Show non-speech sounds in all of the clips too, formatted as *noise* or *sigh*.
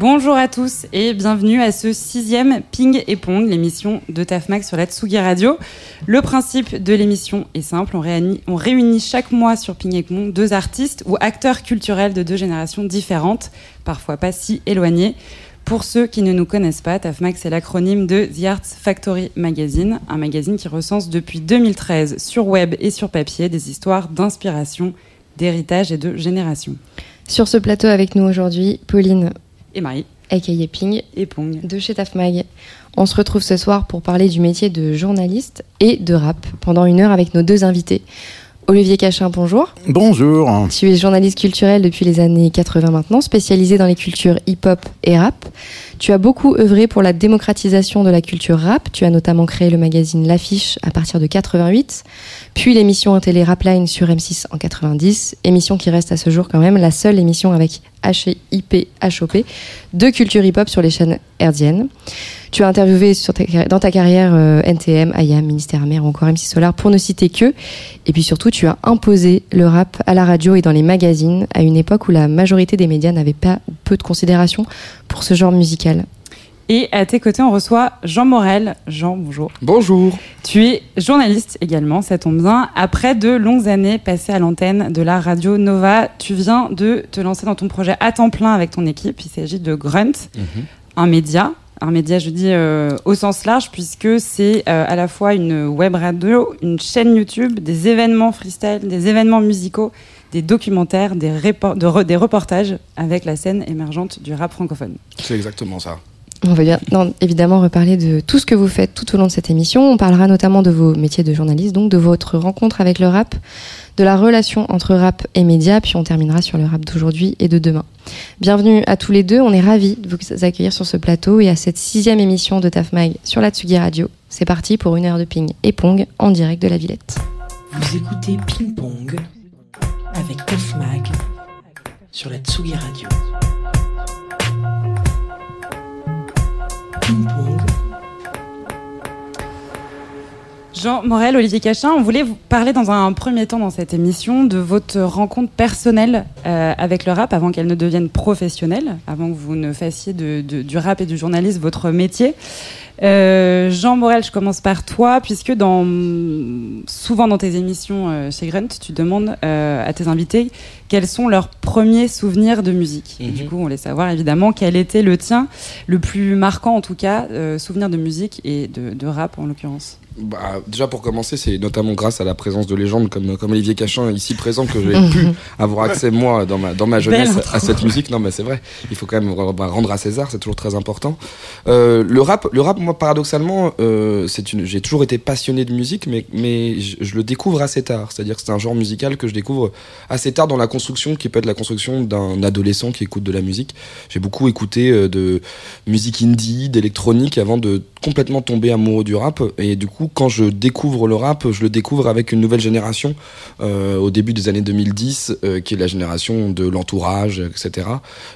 Bonjour à tous et bienvenue à ce sixième Ping et Pong, l'émission de TAFMAX sur la Tsugi Radio. Le principe de l'émission est simple, on réunit, chaque mois sur Ping et Pong deux artistes ou acteurs culturels de deux générations différentes, parfois pas si éloignées. Pour ceux qui ne nous connaissent pas, TAFMAX est l'acronyme de The Arts Factory Magazine, un magazine qui recense depuis 2013 sur web et sur papier des histoires d'inspiration, d'héritage et de génération. Sur ce plateau avec nous aujourd'hui, Pauline et Marie. aka Ping et Pong de chez TAFMAG. On se retrouve ce soir pour parler du métier de journaliste et de rap pendant une heure avec nos deux invités. Olivier Cachin, bonjour. Bonjour. Tu es journaliste culturel depuis les années 80 maintenant, spécialisé dans les cultures hip-hop et rap. Tu as beaucoup œuvré pour la démocratisation de la culture rap. Tu as notamment créé le magazine L'Affiche à partir de 88, puis l'émission télé Rapline sur M6 en 90, émission qui reste à ce jour quand même la seule émission avec HIP, HOP de culture hip-hop sur les chaînes herdiennes. Tu as interviewé sur dans ta carrière euh, NTM, IAM, Ministère Amer ou encore MC Solar pour ne citer que. Et puis surtout, tu as imposé le rap à la radio et dans les magazines à une époque où la majorité des médias n'avaient pas ou peu de considération pour ce genre musical. Et à tes côtés, on reçoit Jean Morel. Jean, bonjour. Bonjour. Tu es journaliste également, ça tombe bien. Après de longues années passées à l'antenne de la radio Nova, tu viens de te lancer dans ton projet à temps plein avec ton équipe. Il s'agit de Grunt, mhm. un média. Un média, je dis euh, au sens large, puisque c'est euh, à la fois une web radio, une chaîne YouTube, des événements freestyle, des événements musicaux, des documentaires, des, des reportages avec la scène émergente du rap francophone. C'est exactement ça. On va bien évidemment reparler de tout ce que vous faites tout au long de cette émission. On parlera notamment de vos métiers de journaliste, donc de votre rencontre avec le rap, de la relation entre rap et médias, puis on terminera sur le rap d'aujourd'hui et de demain. Bienvenue à tous les deux, on est ravis de vous accueillir sur ce plateau et à cette sixième émission de TAFMAG sur la Tsugi Radio. C'est parti pour une heure de ping et pong en direct de la Villette. Vous écoutez Ping Pong avec TAFMAG sur la Tsugi Radio. Jean Morel, Olivier Cachin, on voulait vous parler dans un premier temps dans cette émission de votre rencontre personnelle euh, avec le rap avant qu'elle ne devienne professionnelle, avant que vous ne fassiez du rap et du journalisme votre métier. Euh, Jean Morel, je commence par toi, puisque souvent dans tes émissions euh, chez Grunt, tu demandes à tes invités quels sont leurs premiers souvenirs de musique. du mhm. coup, on voulait savoir évidemment quel était le tien, le plus marquant en tout cas, souvenir de musique et de rap en l'occurrence bah, déjà pour commencer, c'est notamment grâce à la présence de légendes comme, comme Olivier Cachin ici présent que j'ai *laughs* pu avoir accès moi dans ma, dans ma jeunesse à cette musique. Non mais c'est vrai, il faut quand même rendre à César, c'est toujours très important. Euh, le rap, le rap, moi paradoxalement, euh, c'est une, j'ai toujours été passionné de musique, mais mais je, le découvre assez tard. C'est-à-dire que c'est un genre musical que je découvre assez tard dans la construction, qui peut être la construction d'un adolescent qui écoute de la musique. J'ai beaucoup écouté euh, de musique indie, d'électronique avant de complètement tomber amoureux du rap et du coup quand je découvre le rap, je le découvre avec une nouvelle génération euh, au début des années 2010, euh, qui est la génération de l'entourage, etc.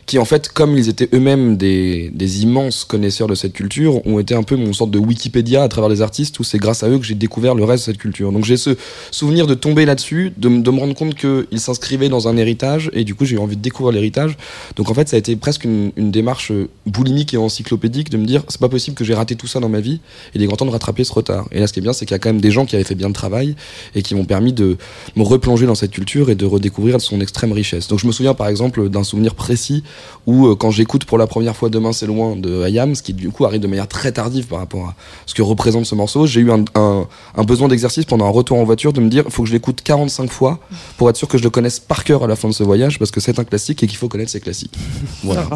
Qui en fait, comme ils étaient eux-mêmes des, des, immenses connaisseurs de cette culture, ont été un peu mon sorte de Wikipédia à travers les artistes, où c'est grâce à eux que j'ai découvert le reste de cette culture. Donc j'ai ce souvenir de tomber là-dessus, de, de, me rendre compte qu'ils s'inscrivaient dans un héritage, et du coup j'ai eu envie de découvrir l'héritage. Donc en fait, ça a été presque une, une démarche boulimique et encyclopédique de me dire, c'est pas possible que j'ai raté tout ça dans ma vie, et il est grand temps de rattraper ce retard. Et là, ce qui est bien, c'est qu'il y a quand même des gens qui avaient fait bien le travail et qui m'ont permis de me replonger dans cette culture et de redécouvrir son extrême richesse. Donc je me souviens par exemple d'un souvenir précis où euh, quand j'écoute pour la première fois Demain c'est loin de Ayam, ce qui du coup arrive de manière très tardive par rapport à ce que représente ce morceau, j'ai eu un, un, besoin d'exercice pendant un retour en voiture de me dire il faut que je l'écoute 45 fois pour être sûr que je le connaisse par cœur à la fin de ce voyage parce que c'est un classique et qu'il faut connaître ses classiques. Voilà.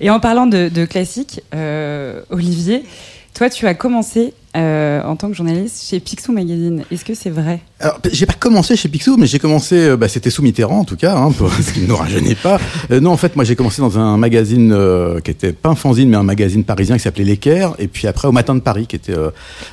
Et en parlant de, de classiques, euh, Olivier, toi, tu as commencé euh, en tant que journaliste chez Picsou Magazine. Est-ce que c'est vrai? Alors, j'ai pas commencé chez Picsou, mais j'ai commencé, euh, bah, c'était sous Mitterrand en tout cas, hein, pour *laughs* ce qui ne nous rajeunit pas. Euh, non, en fait, moi j'ai commencé dans un magazine euh, qui était pas un fanzine, mais un magazine parisien qui s'appelait L'Équerre, et puis après au Matin de Paris, qui était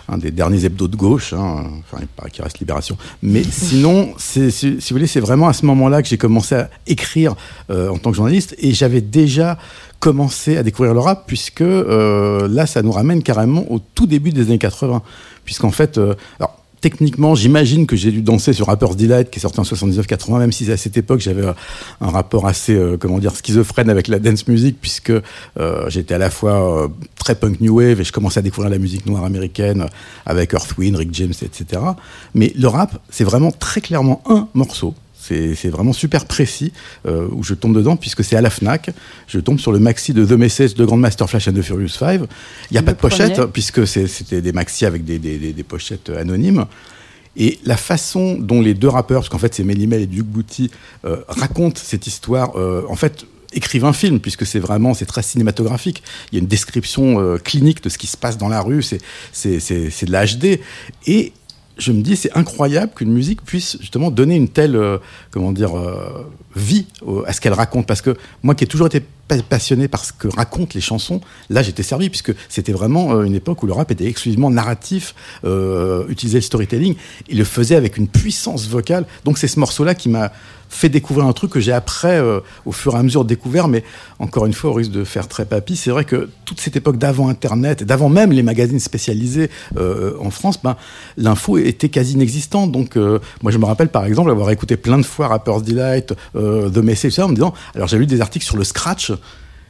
un des derniers hebdos de gauche, hein, enfin il paraît qu'il reste Libération. Mais sinon, si, si, vous voulez, c'est vraiment à ce moment-là que j'ai commencé à écrire en tant que journaliste, et j'avais déjà commencé à découvrir le rap, puisque là, ça nous ramène carrément au tout début des années 80, puisqu'en fait, alors techniquement, j'imagine que j'ai dû danser sur Rapper's Delight, qui est sorti en 79-80, même si à cette époque j'avais euh, un rapport assez, euh, comment dire, schizophrène avec la dance music, puisque euh, j'étais à la fois très punk new wave et je commençais à découvrir la musique noire américaine avec Earth Wind, Rick James, etc. Mais le rap, c'est vraiment très clairement un morceau c'est vraiment super précis euh, où je tombe dedans puisque c'est à la Fnac. Je tombe sur le maxi de The Message de Grandmaster Flash and the Furious 5. Il n'y a pas de pochette puisque c'était des maxi avec des, des, pochettes anonymes. Et la façon dont les deux rappeurs, parce qu'en fait c'est Melimel et Duke Booty, euh, racontent cette histoire, euh, en fait écrivent un film puisque c'est vraiment c'est très cinématographique. Il y a une description clinique de ce qui se passe dans la rue, c'est c'est de la HD et je me dis, c'est incroyable qu'une musique puisse justement donner une telle, euh, comment dire, euh, vie à ce qu'elle raconte. Parce que moi qui ai toujours été passionné par ce que racontent les chansons, là j'étais servi, puisque c'était vraiment euh, une époque où le rap était exclusivement narratif, utilisait le storytelling, et le faisait avec une puissance vocale. Donc c'est ce morceau-là qui m'a fait découvrir un truc que j'ai après, euh, au fur et à mesure, découvert. Mais encore une fois, au risque de faire très papy, c'est vrai que toute cette époque d'avant Internet, d'avant même les magazines spécialisés euh, en France, ben, l'info était quasi inexistante. Donc, euh, moi, je me rappelle par exemple avoir écouté plein de fois Rapper's Delight, The Message, en me disant, alors j'ai lu des articles sur le scratch.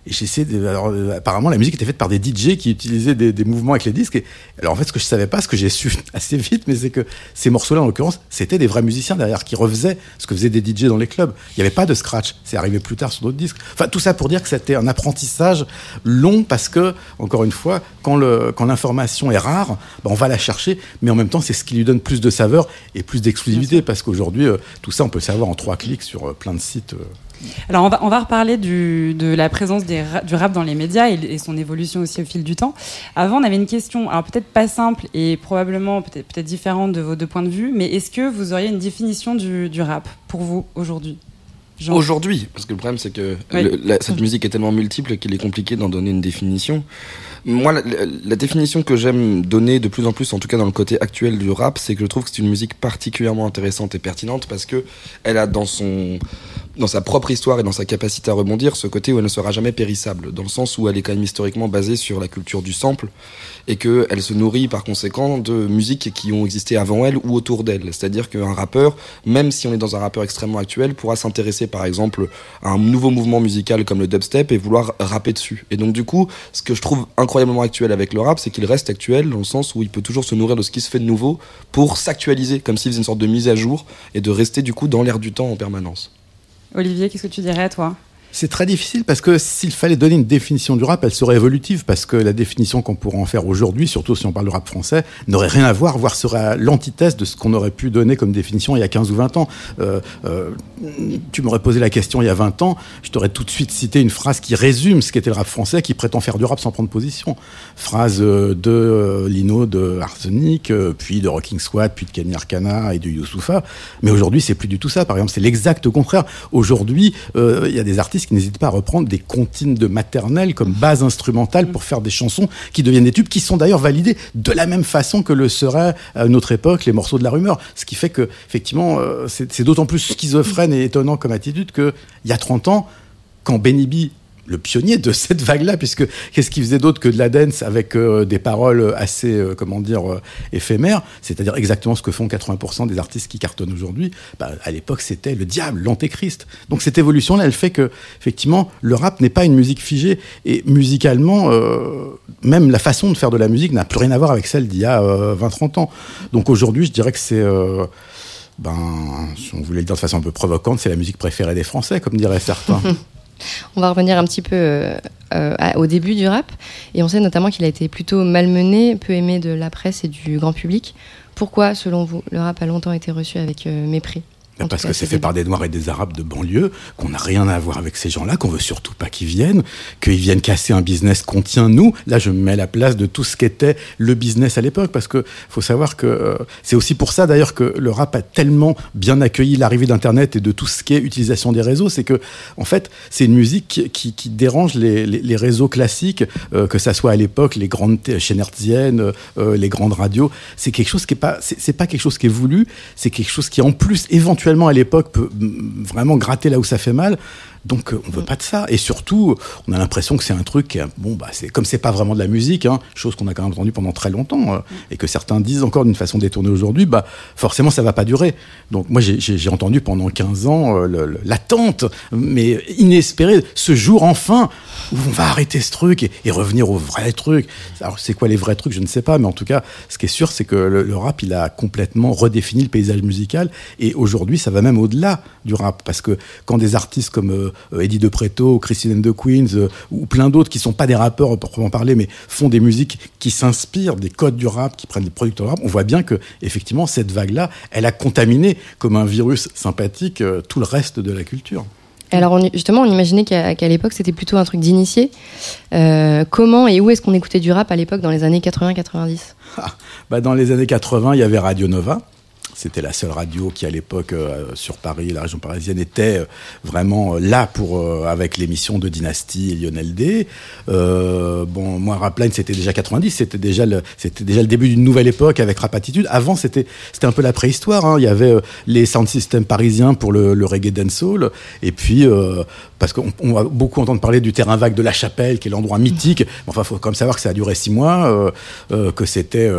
Et j'essayais de, alors, euh, apparemment, la musique était faite par des DJ qui utilisaient des, des mouvements avec les disques. Et, alors, en fait, ce que je savais pas, ce que j'ai *laughs* su assez vite, mais c'est que ces morceaux-là, en l'occurrence, c'était des vrais musiciens derrière qui refaisaient ce que faisaient des DJ dans les clubs. Il n'y avait pas de scratch. C'est arrivé plus tard sur d'autres disques. Enfin, tout ça pour dire que c'était un apprentissage long parce que, encore une fois, quand le, quand l'information est rare, ben, on va la chercher, mais en même temps, c'est ce qui lui donne plus de saveur et plus d'exclusivité parce qu'aujourd'hui, euh, tout ça, on peut le savoir en trois clics sur euh, plein de sites. Alors on va, on va reparler de la présence du rap dans les médias et, son évolution aussi au fil du temps. Avant, on avait une question, alors peut-être pas simple et probablement peut-être peut différente de vos deux points de vue, mais est-ce que vous auriez une définition du, rap pour vous aujourd'hui? Aujourd'hui, parce que le problème c'est que cette musique est tellement multiple qu'il est compliqué d'en donner une définition. Moi, la, définition que j'aime donner de plus en plus, en tout cas dans le côté actuel du rap, c'est que je trouve que c'est une musique particulièrement intéressante et pertinente parce que elle a dans son dans sa propre histoire et dans sa capacité à rebondir ce côté où elle ne sera jamais périssable, dans le sens où elle est quand même historiquement basée sur la culture du sample et qu'elle se nourrit par conséquent de musiques qui ont existé avant elle ou autour d'elle. C'est-à-dire qu'un rappeur, même si on est dans un rappeur extrêmement actuel, pourra s'intéresser par exemple à un nouveau mouvement musical comme le dubstep et vouloir rapper dessus. Et donc du coup, ce que je trouve incroyablement actuel avec le rap, c'est qu'il reste actuel dans le sens où il peut toujours se nourrir de ce qui se fait de nouveau pour s'actualiser, comme s'il faisait une sorte de mise à jour et de rester du coup dans l'air du temps en permanence. Olivier, qu'est-ce que tu dirais, toi? C'est très difficile parce que s'il fallait donner une définition du rap, elle serait évolutive parce que la définition qu'on pourrait en faire aujourd'hui, surtout si on parle de rap français, n'aurait rien à voir, voire serait l'antithèse de ce qu'on aurait pu donner comme définition il y a 15 ou 20 ans. Euh, euh, tu m'aurais posé la question il y a 20 ans, je t'aurais tout de suite cité une phrase qui résume ce qu'était le rap français, qui prétend faire du rap sans prendre position. Phrase euh, de Lino de Arsenic, puis de Rocking Squad, puis de Kenny Arcana et de Youssoufa. Mais aujourd'hui, c'est plus du tout ça. Par exemple, c'est l'exact contraire. Aujourd'hui, il y a des artistes qui n'hésitent pas à reprendre des comptines de maternelle comme base instrumentale pour faire des chansons qui deviennent des tubes, qui sont d'ailleurs validées de la même façon que le seraient à une autre époque les morceaux de la rumeur. Ce qui fait que, effectivement, euh, c'est d'autant plus schizophrène et étonnant comme attitude qu'il y a 30 ans, quand Benny B le pionnier de cette vague-là, puisque qu'est-ce qu'il faisait d'autre que de la dance avec euh, des paroles assez, euh, comment dire, euh, éphémères, c'est-à-dire exactement ce que font 80% des artistes qui cartonnent aujourd'hui. Bah, à l'époque, c'était le diable, l'antéchrist. Donc cette évolution-là, elle fait que, effectivement, le rap n'est pas une musique figée, et musicalement, même la façon de faire de la musique n'a plus rien à voir avec celle d'il y a 20-30 ans. Donc aujourd'hui, je dirais que c'est ben, si on voulait le dire de façon un peu provocante, c'est la musique préférée des Français, comme diraient certains. *laughs* On va revenir un petit peu euh, euh, au début du rap. Et on sait notamment qu'il a été plutôt malmené, peu aimé de la presse et du grand public. Pourquoi, selon vous, le rap a longtemps été reçu avec euh, mépris? Parce que c'est fait par des Noirs et des Arabes de banlieue, qu'on n'a rien à voir avec ces gens-là, qu'on veut surtout pas qu'ils viennent, qu'ils viennent casser un business qu'on tient nous. Là, je me mets à la place de tout ce qu'était le business à l'époque, parce que faut savoir que euh, c'est aussi pour ça d'ailleurs que le rap a tellement bien accueilli l'arrivée d'Internet et de tout ce qui est utilisation des réseaux, c'est que en fait, c'est une musique qui, qui, dérange les, les, réseaux classiques, euh, que ça soit à l'époque les grandes chaînes hertziennes, euh, les grandes radios. C'est quelque chose qui est pas, c'est pas quelque chose qui est voulu, c'est quelque chose qui en plus éventuellement à l'époque peut vraiment gratter là où ça fait mal. Donc euh, on veut pas de ça. Et surtout, on a l'impression que c'est un truc bon bah c'est comme c'est pas vraiment de la musique, hein, chose qu'on a quand même entendu pendant très longtemps euh, et que certains disent encore d'une façon détournée aujourd'hui, bah forcément ça va pas durer. Donc moi j'ai entendu pendant 15 ans euh, l'attente, mais inespérée, ce jour enfin où on va arrêter ce truc et, revenir au vrai truc. Alors c'est quoi les vrais trucs, je ne sais pas, mais en tout cas, ce qui est sûr, c'est que le, rap il a complètement redéfini le paysage musical et aujourd'hui ça va même au-delà du rap parce que quand des artistes comme euh, Eddie De Preto, Christine the Queens, euh, ou plein d'autres qui sont pas des rappeurs proprement parler, mais font des musiques qui s'inspirent des codes du rap, qui prennent des producteurs de rap, on voit bien que effectivement cette vague-là, elle a contaminé comme un virus sympathique euh, tout le reste de la culture. Alors justement, on imaginait qu'à l'époque c'était plutôt un truc d'initié. comment et où est-ce qu'on écoutait du rap à l'époque dans les années 80-90 bah Dans les années 80, il y avait Radio Nova. C'était la seule radio qui, à l'époque, euh, sur Paris, la région parisienne, était euh, vraiment euh, là pour avec l'émission de Dynastie et Lionel D. bon, moi, Rapline, c'était déjà 90, c'était déjà le, c'était déjà le début d'une nouvelle époque avec Rapatitude. Avant, c'était, c'était un peu la préhistoire. Hein. Il y avait les sound systems parisiens pour le, le reggae dancehall, et puis parce qu'on va beaucoup entendre parler du terrain vague de la Chapelle, qui est l'endroit mythique. Enfin, il faut quand même savoir que ça a duré six mois, que c'était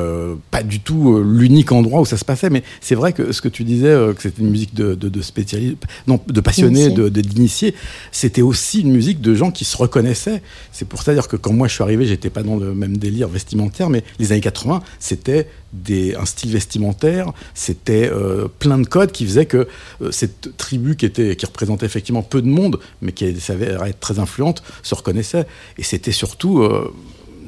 pas du tout l'unique endroit où ça se passait, mais c'est vrai que ce que tu disais, euh, que c'était une musique de, de, spécialistes, non, de passionnés, de, d'initiés, c'était aussi une musique de gens qui se reconnaissaient. C'est pour ça dire que quand moi je suis arrivé, j'étais pas dans le même délire vestimentaire, mais les années 80, c'était des, un style vestimentaire, c'était euh, plein de codes qui faisaient que euh, cette tribu qui, était, qui représentait effectivement peu de monde, mais qui s'avérait être très influente, se reconnaissait. Et c'était surtout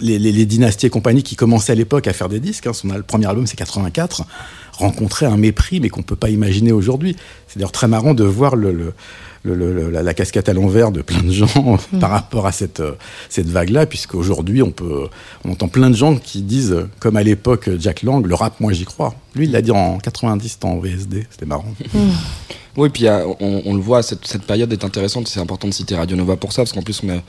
les, dynasties et compagnie qui commençaient à l'époque à faire des disques. Hein. Son, le premier album, c'est 84 rencontrer un mépris, mais qu'on ne peut pas imaginer aujourd'hui. C'est d'ailleurs très marrant de voir le, la, casquette à l'envers de plein de gens *laughs* mm. par rapport à cette, euh, cette vague-là, puisqu'aujourd'hui, on, peut, on entend plein de gens qui disent, comme à l'époque Jack Lang, le rap, moi j'y crois. Lui, il l'a dit en 90 en VSD, c'était marrant. Mm. Oui, puis on, le voit, cette, cette période est intéressante, c'est important de citer Radio Nova pour ça, parce qu'en plus, on a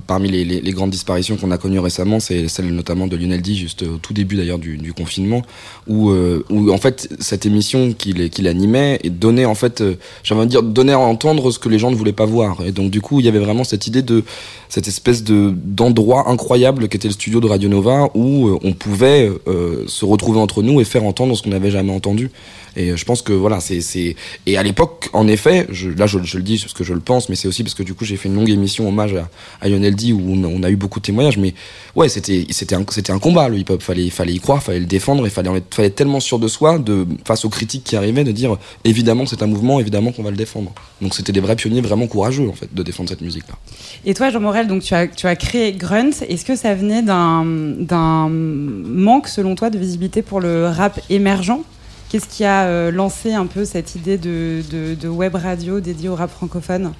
parmi les, grandes disparitions qu'on a connues récemment, c'est celle notamment de Lionel D, juste au tout début d'ailleurs du, confinement, où, euh, où en fait cette émission qu'il qu'il animait et donnait en fait, euh, j'aimerais dire, donnait à entendre ce que les gens ne voulaient pas voir. Et donc du coup, il y avait vraiment cette idée de cette espèce de d'endroit incroyable qu'était le studio de Radio Nova où euh, on pouvait se retrouver entre nous et faire entendre ce qu'on n'avait jamais entendu. Et je pense que voilà, c'est et à l'époque, en effet, je, là je, le dis parce que je le pense, mais c'est aussi parce que du coup j'ai fait une longue émission hommage à, à Lionel D où on, a eu beaucoup de témoignages. Mais ouais, c'était c'était un un combat le hip-hop. Fallait fallait y croire, fallait le défendre, il fallait fallait être tellement sûr de soi, de face aux critiques qui arrivaient, de dire évidemment c'est un mouvement, évidemment qu'on va le défendre. Donc c'était des vrais pionniers vraiment courageux en fait de défendre cette musique là. Et toi Jean Morel, donc tu as tu as créé Grunt. Est-ce que ça venait d'un manque selon toi de visibilité pour le rap émergent? Qu'est-ce qui a euh, lancé un peu cette idée de, web radio dédiée au rap francophone?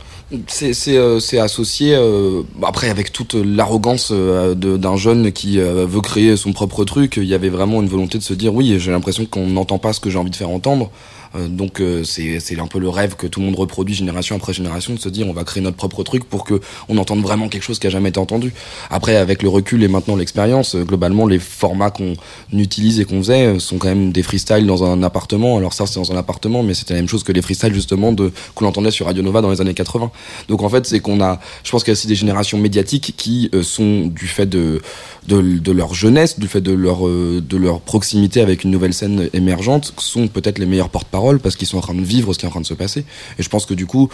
C'est euh, associé, euh, après avec toute l'arrogance d'un jeune qui veut créer son propre truc, il y avait vraiment une volonté de se dire oui, j'ai l'impression qu'on n'entend pas ce que j'ai envie de faire entendre. Euh, donc euh, c'est un peu le rêve que tout le monde reproduit génération après génération de se dire on va créer notre propre truc pour que on entende vraiment quelque chose qui a jamais été entendu. Après avec le recul et maintenant l'expérience, euh, globalement les formats qu'on utilise et qu'on faisait sont quand même des freestyles dans un appartement. Alors ça c'est dans un appartement mais c'était la même chose que les freestyles justement de qu'on entendait sur Radio Nova dans les années 80. Donc en fait c'est qu'on a je pense qu'il y a aussi des générations médiatiques qui sont du fait de, de, de leur jeunesse, du fait de leur de leur proximité avec une nouvelle scène émergente sont peut-être les meilleurs porte-parole parce qu'ils sont en train de vivre ce qui est en train de se passer. Et je pense que du coup,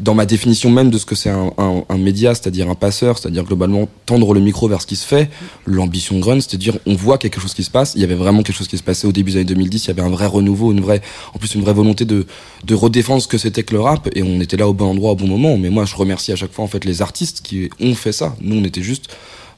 dans ma définition même de ce que c'est un, média, c'est-à-dire un passeur, c'est-à-dire globalement tendre le micro vers ce qui se fait, l'ambition Grun, c'est-à-dire on voit quelque chose qui se passe. Il y avait vraiment quelque chose qui se passait au début des années 2010. Il y avait un vrai renouveau, une vraie, en plus une vraie volonté de, de redéfendre ce que c'était que le rap. Et on était là au bon endroit au bon moment. Mais moi, je remercie à chaque fois en fait les artistes qui ont fait ça. Nous, on était juste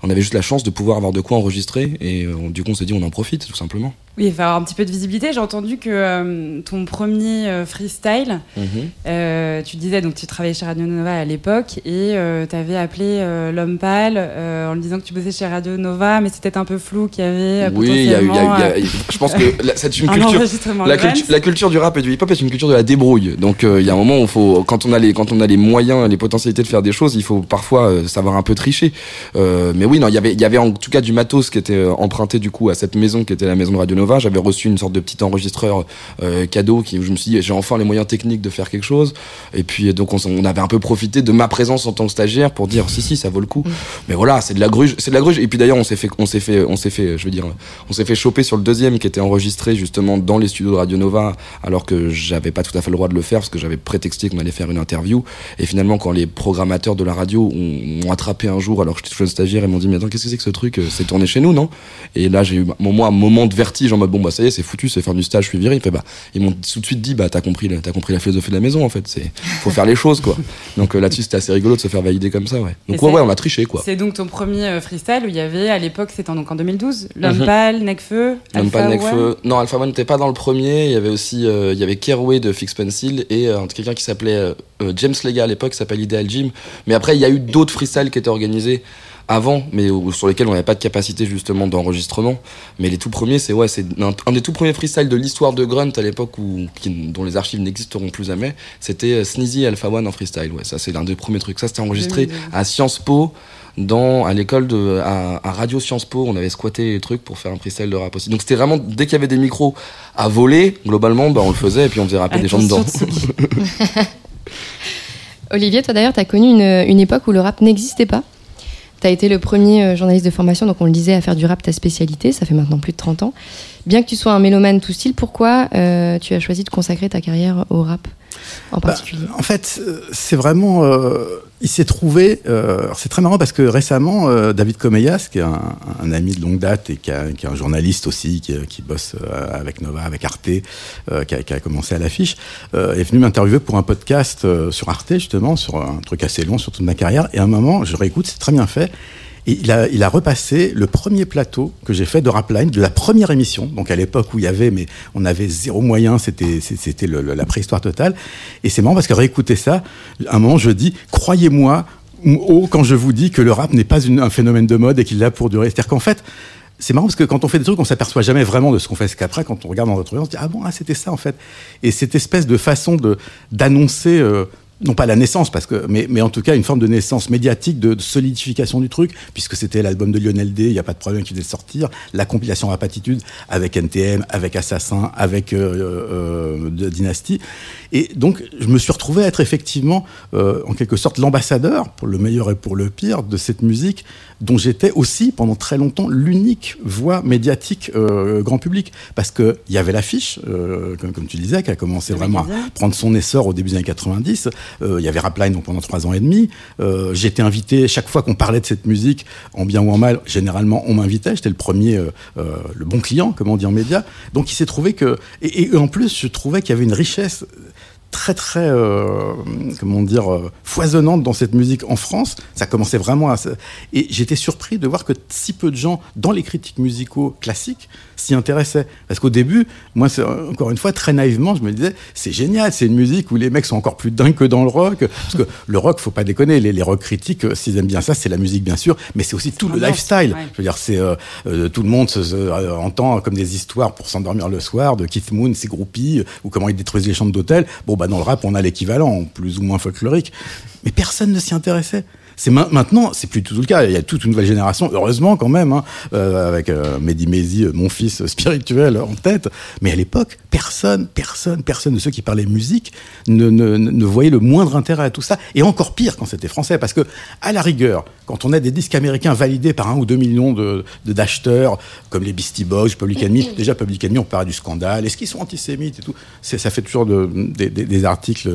on avait juste la chance de pouvoir avoir de quoi enregistrer et du coup on s'est dit on en profite tout simplement. Oui, il faut avoir un petit peu de visibilité. J'ai entendu que euh, ton premier euh, freestyle, mhm. euh, tu disais, donc tu travaillais chez Radio Nova à l'époque et tu avais appelé l'homme pâle en lui disant que tu bossais chez Radio Nova, mais c'était un peu flou qu'il y avait. oui, il y, a, je pense que c'est une *laughs* culture. La, la, culture du rap et du hip-hop est une culture de la débrouille. Donc il y a un moment où faut, quand on a les, quand on a les moyens, les potentialités de faire des choses, il faut parfois savoir un peu tricher. mais oui, non, il y avait, il y avait en tout cas du matos qui était emprunté du coup à cette maison qui était la maison de Radio Nova. J'avais reçu une sorte de petit enregistreur euh, cadeau qui, où je me suis dit, j'ai enfin les moyens techniques de faire quelque chose. Et puis, donc, on, avait un peu profité de ma présence en tant que stagiaire pour dire, si, si, ça vaut le coup. Mm. Mais voilà, c'est de la gruge, c'est de la gruge. Et puis d'ailleurs, on s'est fait, on s'est fait, on s'est fait, je veux dire, on s'est fait choper sur le deuxième qui était enregistré justement dans les studios de Radio Nova, alors que j'avais pas tout à fait le droit de le faire parce que j'avais prétexté qu'on allait faire une interview. Et finalement, quand les programmateurs de la radio m'ont attrapé un jour alors que j'étais jeune stagiaire et m'ont dit, mais attends, qu'est-ce que c'est que ce truc? C'est tourné chez nous, non? Et là, j'ai eu, moi, un moment de vertige en mode, bon, bah, ça y est, c'est foutu, c'est faire du stage, je suis viré. Il fait, bah, ils m'ont tout de suite dit, bah, t'as compris, t'as compris la philosophie de la maison, en fait. C'est, faut faire les choses, quoi. Donc euh, là-dessus, c'était assez rigolo de se faire valider comme ça, ouais. Donc ouais, ouais, on a triché, quoi. C'est donc ton premier euh, freestyle où il y avait, à l'époque, c'était donc en 2012, L'homme mhm. pâle, Necfeu, L'homme pâle, Necfeu. Non, Alpha One n'était pas dans le premier. Il y avait aussi, euh, il y avait Kerway de Fix Pencil et quelqu'un qui s'appelait James Lega à l'époque, s'appelle Ideal Jim. Mais après, il y a eu d'autres freestyles qui étaient organisés avant, mais sur lesquels on n'avait pas de capacité justement d'enregistrement. Mais les tout premiers, c'est ouais, c'est un, des tout premiers freestyles de l'histoire de Grunt à l'époque où dont les archives n'existeront plus jamais. C'était euh, Sneezy Alpha One en freestyle. Ouais, ça c'est l'un des premiers trucs. Ça c'était enregistré à Sciences Po. Dans, à l'école de à, Radio Sciences Po, on avait squatté les trucs pour faire un freestyle de rap aussi. Donc c'était vraiment dès qu'il y avait des micros à voler, globalement, bah, on le faisait et puis on faisait rapper des gens dedans. *laughs* Olivier, toi d'ailleurs, tu as connu une, une époque où le rap n'existait pas. Tu as été le premier euh, journaliste de formation, donc on le disait, à faire du rap ta spécialité, ça fait maintenant plus de 30 ans. Bien que tu sois un mélomane tout style, pourquoi euh, tu as choisi de consacrer ta carrière au rap en bah, particulier? En fait, euh, c'est vraiment. Il s'est trouvé. c'est très marrant parce que récemment, David Comeyas, qui est un, ami de longue date et qui, est un journaliste aussi, qui, bosse avec Nova, avec Arte, qui a, qui, a, commencé à l'affiche, est venu m'interviewer pour un podcast sur Arte, justement, sur un truc assez long sur toute ma carrière. Et à un moment, je réécoute, c'est très bien fait. Et il a, repassé le premier plateau que j'ai fait de Rapline, de la première émission, donc à l'époque où il y avait, mais on avait zéro moyen, c'était, la préhistoire totale. Et c'est marrant parce que réécouter ça, à un moment je dis, croyez-moi, haut quand je vous dis que le rap n'est pas un phénomène de mode et qu'il là pour durer. C'est-à-dire qu'en fait, c'est marrant parce que quand on fait des trucs, on s'aperçoit jamais vraiment de ce qu'on fait. C'est qu'après, quand on regarde dans notre vie, on se dit ah bon, ah, c'était ça en fait. Et cette espèce de façon d'annoncer euh, non pas la naissance, parce que, mais, mais en tout cas une forme de naissance médiatique, de, solidification du truc, puisque c'était l'album de Lionel D, il n'y a pas de problème qui devait sortir, la compilation Rapatitude avec NTM, avec Assassin, avec euh, euh, de Dynasty. Et donc je me suis retrouvé à être effectivement, euh, en quelque sorte, l'ambassadeur, pour le meilleur et pour le pire, de cette musique dont j'étais aussi pendant très longtemps l'unique voix médiatique euh, grand public. Parce qu'il y avait l'affiche, euh, comme, comme, tu disais, qui a commencé vraiment à prendre son essor au début des années 90. Euh, il y avait Rapline donc, pendant trois ans et demi. J'étais invité, chaque fois qu'on parlait de cette musique, en bien ou en mal, généralement on m'invitait. J'étais le premier, le bon client, comme on dit en média. Donc il s'est trouvé que. Et, et en plus, je trouvais qu'il y avait une richesse très très euh, comment dire euh, foisonnante dans cette musique en France. Ça commençait vraiment à et j'étais surpris de voir que si peu de gens dans les critiques musicaux classiques s'y intéressaient. Parce qu'au début moi encore une fois très naïvement je me disais c'est génial c'est une musique où les mecs sont encore plus dingues que dans le rock. Parce que le rock faut pas déconner les, les rock critiques euh, s'ils aiment bien ça c'est la musique bien sûr mais c'est aussi tout le lifestyle. je veux dire c'est tout le monde se, entend comme des histoires pour s'endormir le soir de Keith Moon ses groupies ou comment ils détruisent les chambres d'hôtel. Bon bah, dans le rap, on a l'équivalent, plus ou moins folklorique. Mais personne ne s'y intéressait. C'est maintenant, c'est plus tout le cas. Il y a toute une nouvelle génération, heureusement quand même, hein, euh, avec euh, Mehdi euh, mon fils *laughs* spirituel en tête. Mais à l'époque, personne, personne, personne de ceux qui parlaient musique ne, ne, ne voyait le moindre intérêt à tout ça. Et encore pire quand c'était français, parce que à la rigueur, quand on a des disques américains validés par un ou deux millions de d'acheteurs, comme les Beastie Boys, Public Enemy, déjà Public Enemy, on parle du scandale. Est-ce qu'ils sont antisémites et tout? Ça fait toujours de, des, des, articles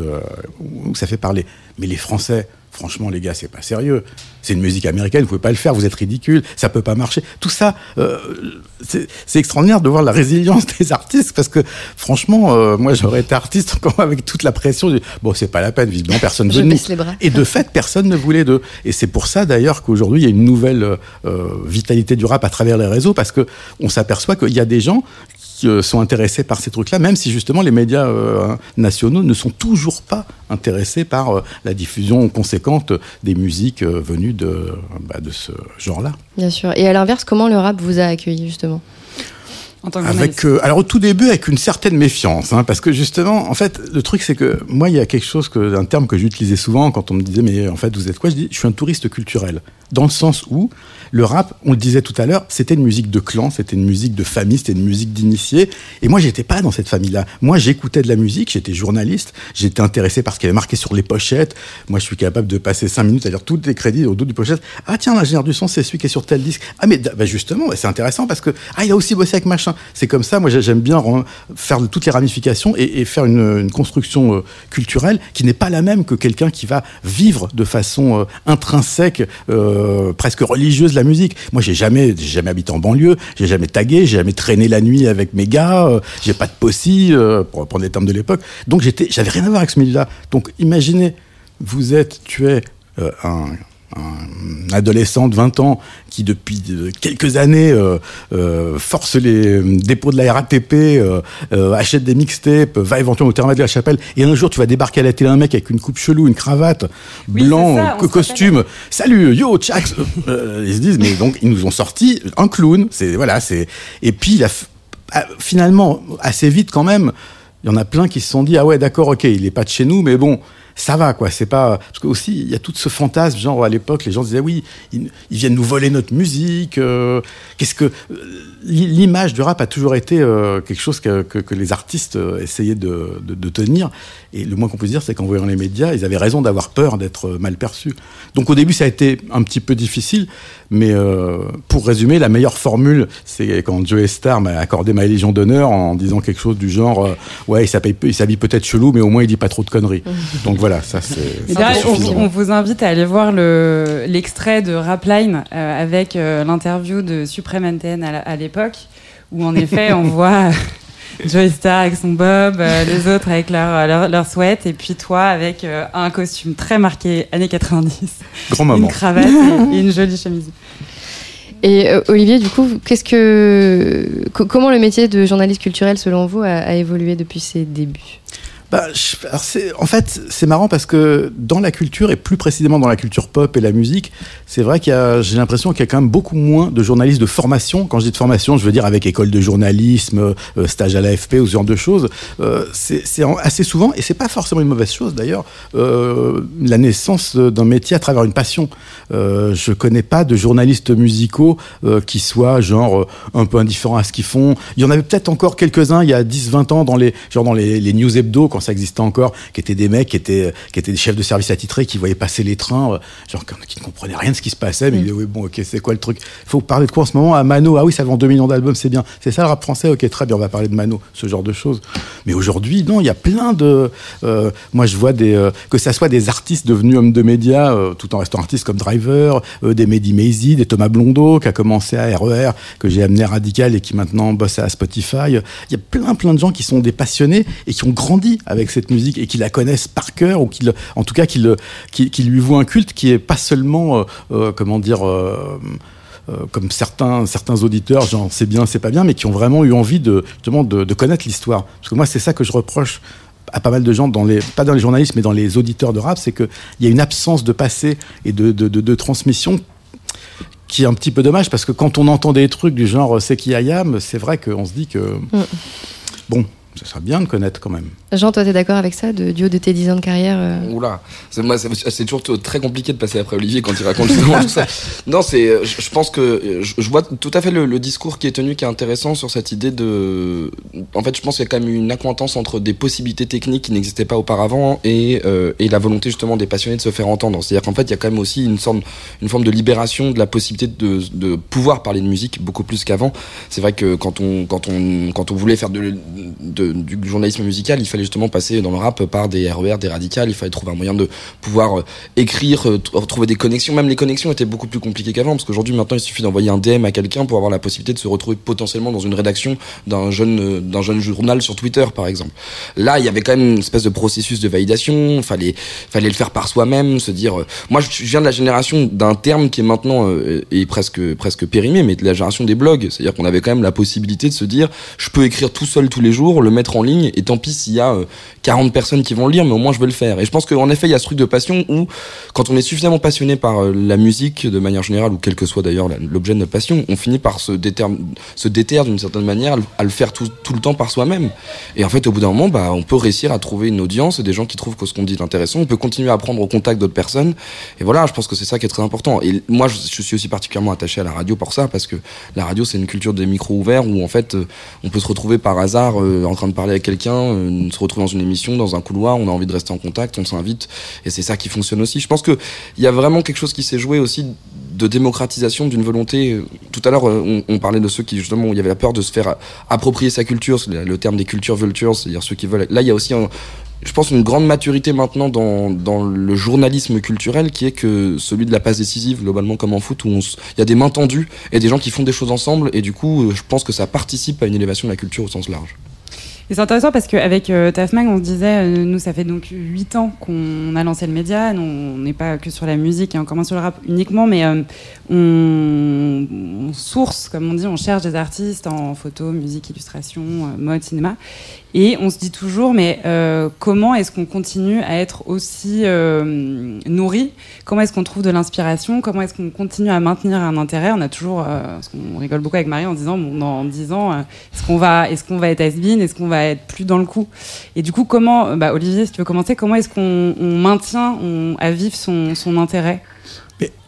où ça fait parler. Mais les Français franchement les gars, c'est pas sérieux. C'est une musique américaine, vous pouvez pas le faire, vous êtes ridicule, ça peut pas marcher. Tout ça, euh, c'est extraordinaire de voir la résilience *laughs* des artistes parce que franchement, euh, moi j'aurais été artiste *laughs* encore avec toute la pression. Bon, c'est pas la peine, visiblement personne ne nous. Et de fait, personne ne voulait d'eux. Et c'est pour ça d'ailleurs qu'aujourd'hui il y a une nouvelle euh, vitalité du rap à travers les réseaux parce que on s'aperçoit qu'il y a des gens qui euh, sont intéressés par ces trucs-là, même si justement les médias euh, nationaux ne sont toujours pas intéressés par euh, la diffusion conséquente des musiques venues de, bah, de ce genre-là. Bien sûr. Et à l'inverse, comment le rap vous a accueilli justement? Avec, alors au tout début avec une certaine méfiance, hein, parce que justement, en fait, le truc c'est que moi il y a quelque chose que un terme que j'utilisais souvent quand on me disait mais en fait vous êtes quoi? Je dis je suis un touriste culturel, dans le sens où le rap, on le disait tout à l'heure, c'était une musique de clan, c'était une musique de famille, c'était une musique d'initié. Et moi, j'étais pas dans cette famille-là. Moi, j'écoutais de la musique, j'étais journaliste, j'étais intéressé par ce qui avait marqué sur les pochettes. Moi, je suis capable de passer cinq minutes à lire tous les crédits au dos du pochette. Ah tiens, l'ingénieur du son, c'est celui qui est sur tel disque. Ah mais bah, justement, c'est intéressant parce que ah il a aussi bossé avec machin. C'est comme ça. Moi, j'aime bien faire toutes les ramifications et, faire une, construction euh, culturelle qui n'est pas la même que quelqu'un qui va vivre de façon euh, intrinsèque, euh, presque religieuse la musique. Moi, j'ai jamais, jamais habité en banlieue, j'ai jamais tagué, j'ai jamais traîné la nuit avec mes gars, euh, j'ai pas de possi, euh, pour reprendre les termes de l'époque. Donc, j'avais rien à voir avec ce milieu-là. Donc, imaginez, vous êtes, tu es euh, un un adolescent de 20 ans qui depuis quelques années euh, euh, force les dépôts de la RATP, euh, achète des mixtapes, va éventuellement au terrain de la chapelle, et un jour tu vas débarquer à la télé un mec avec une coupe chelou, une cravate, blanc, costume, salut, yo, tchac, ils se disent mais donc ils nous ont sorti un clown, c'est voilà, c'est et puis ah, finalement assez vite quand même, il y en a plein qui se sont dit ah ouais d'accord ok il est pas de chez nous mais bon ça va quoi. C'est pas parce que aussi il y a tout ce fantasme genre à l'époque les gens disaient oui ils, viennent nous voler notre musique euh, qu'est-ce que euh, l'image du rap a toujours été euh, quelque chose que, que, les artistes essayaient de, de, tenir et le moins qu'on puisse dire c'est qu'en voyant les médias ils avaient raison d'avoir peur d'être mal perçus donc au début ça a été un petit peu difficile mais pour résumer la meilleure formule c'est quand Joe Star m'a accordé ma légion d'honneur en disant quelque chose du genre ouais il s'habille peut-être chelou mais au moins il dit pas trop de conneries *laughs* donc voilà, ça c'est. on, vous invite à aller voir l'extrait de Rapline euh, avec euh, l'interview de Supreme NTN à, l'époque, où en effet on *laughs* voit *laughs* Joey Star avec son bob, euh, les *laughs* autres avec leur, leur, leur, sweat, et puis toi avec un costume très marqué années 90. Grand moment. Une cravate et, *laughs* une jolie chemise. Et Olivier, du coup, qu'est-ce que, comment le métier de journaliste culturel, selon vous, a évolué depuis ses débuts? Bah, en fait, c'est marrant parce que dans la culture, et plus précisément dans la culture pop et la musique, c'est vrai qu'il y a, j'ai l'impression qu'il y a quand même beaucoup moins de journalistes de formation. Quand je dis de formation, je veux dire avec école de journalisme, euh, stage à l'AFP ou ce genre de choses. Euh, c'est assez souvent, et c'est pas forcément une mauvaise chose d'ailleurs, euh, la naissance d'un métier à travers une passion. je connais pas de journalistes musicaux qui soient genre un peu indifférents à ce qu'ils font. Il y en avait peut-être encore quelques-uns il y a 10-20 ans dans les, genre dans les news hebdo quand ça existait encore, qui étaient des mecs qui étaient, qui étaient des chefs de service attitrés, qui voyaient passer les trains, euh, genre qui ne comprenaient rien de ce qui se passait, mais mm. ils disaient, oui, bon, ok, c'est quoi le truc? Il faut parler de quoi en ce moment? À Mano, ah oui, ça vend 2 millions d'albums, c'est bien. C'est ça le rap français, ok, très bien, on va parler de Mano, ce genre de choses. Mais aujourd'hui, non, il y a plein de. Euh, moi, je vois des, euh, que ça soit des artistes devenus hommes de médias, tout en restant artistes comme Driver, des Mehdi Maizy, des Thomas Blondeau, qui a commencé à RER, e que j'ai amené à Radical et qui maintenant bosse à Spotify. Il y a plein, plein de gens qui sont des passionnés et qui ont grandi avec cette musique et qui la connaissent par cœur ou qui, en tout cas, qui, le, qui, lui vouent un culte qui est pas seulement, euh, euh, comment dire, euh, comme certains, certains auditeurs, genre c'est bien, c'est pas bien, mais qui ont vraiment eu envie de, justement, de, connaître l'histoire. Parce que moi, c'est ça que je reproche à pas mal de gens, dans les, pas dans les journalistes, mais dans les auditeurs de rap, c'est qu'il y a une absence de passé et de, de, de, transmission qui est un petit peu dommage parce que quand on entend des trucs du genre c'est qui Ayam, c'est vrai qu'on se dit que. Mm. Bon, ce serait bien de connaître quand même. Jean, toi, tu es d'accord avec ça, de, du haut de tes 10 ans de carrière euh Oula, c'est toujours très compliqué de passer après Olivier quand il raconte tout ça. Non, c'est, euh, je pense que euh, je, vois tout à fait le, discours qui est tenu, qui est intéressant sur cette idée de. En fait, je pense qu'il y a quand même une accointance entre des possibilités techniques qui n'existaient pas auparavant et, et la volonté justement des passionnés de se faire entendre. C'est-à-dire qu'en fait, il y a quand même aussi une, sorte, une forme de libération de la possibilité de, de pouvoir parler de musique beaucoup plus qu'avant. C'est vrai que quand on, quand on, quand on voulait faire de, de du journalisme musical, il fallait justement passer dans le rap par des RER, e des radicales. Il fallait trouver un moyen de pouvoir écrire, trouver des connexions. Même les connexions étaient beaucoup plus compliquées qu'avant, parce qu'aujourd'hui, maintenant, il suffit d'envoyer un DM à quelqu'un pour avoir la possibilité de se retrouver potentiellement dans une rédaction d'un jeune, d'un jeune journal sur Twitter, par exemple. Là, il y avait quand même une espèce de processus de validation. Fallait, fallait le faire par soi-même, se dire. moi, je viens de la génération d'un terme qui est maintenant est presque presque périmé, mais de la génération des blogs. C'est-à-dire qu'on avait quand même la possibilité de se dire, je peux écrire tout seul tous les jours, mettre en ligne, et tant pis s'il y a 40 personnes qui vont le lire, mais au moins je vais le faire. Et je pense qu'en effet, il y a ce truc de passion où, quand on est suffisamment passionné par la musique de manière générale, ou quel que soit d'ailleurs l'objet de notre passion, on finit par se déter, se déterre d'une certaine manière à le faire tout, tout le temps par soi-même. Et en fait, au bout d'un moment, bah, on peut réussir à trouver une audience, des gens qui trouvent que ce qu'on dit est intéressant. On peut continuer à prendre au contact d'autres personnes. Et voilà, je pense que c'est ça qui est très important. Et moi, je, je, suis aussi particulièrement attaché à la radio pour ça, parce que la radio, c'est une culture des micros ouverts où en fait, euh, on peut se retrouver par hasard euh, en train de parler avec quelqu'un, euh, se retrouver dans une émission, dans un couloir, on a envie de rester en contact, on s'invite. Et c'est ça qui fonctionne aussi. Je pense qu'il y a vraiment quelque chose qui s'est joué aussi de démocratisation d'une volonté. Tout à l'heure, on, on, parlait de ceux qui justement, il y avait la peur de se faire approprier sa culture, le terme des cultures vultures, c'est-à-dire ceux qui veulent. Là, il y a aussi je pense, une grande maturité maintenant dans, dans le journalisme culturel qui est que celui de la passe décisive, globalement comme en foot, où il y a des mains tendues et des gens qui font des choses ensemble, et du coup, je pense que ça participe à une élévation de la culture au sens large. C'est intéressant parce qu'avec euh, Tafmag, on se disait, euh, nous, ça fait donc 8 ans qu'on a lancé le média. Nous, on n'est pas que sur la musique et encore moins sur le rap uniquement, mais euh, on, on, source, comme on dit, on cherche des artistes en photo, musique, illustration, euh, mode, cinéma. Et on se dit toujours, mais euh, comment est-ce qu'on continue à être aussi euh, nourri? Comment est-ce qu'on trouve de l'inspiration? Comment est-ce qu'on continue à maintenir un intérêt? On a toujours, euh, qu'on rigole beaucoup avec Marie en disant, bon, dans 10 ans, est-ce qu'on va, est-ce va être has Est-ce qu'on va être plus dans le coup? Et du coup, comment, bah, Olivier, si tu veux commencer, comment est-ce qu'on on maintient on, à vivre son, intérêt?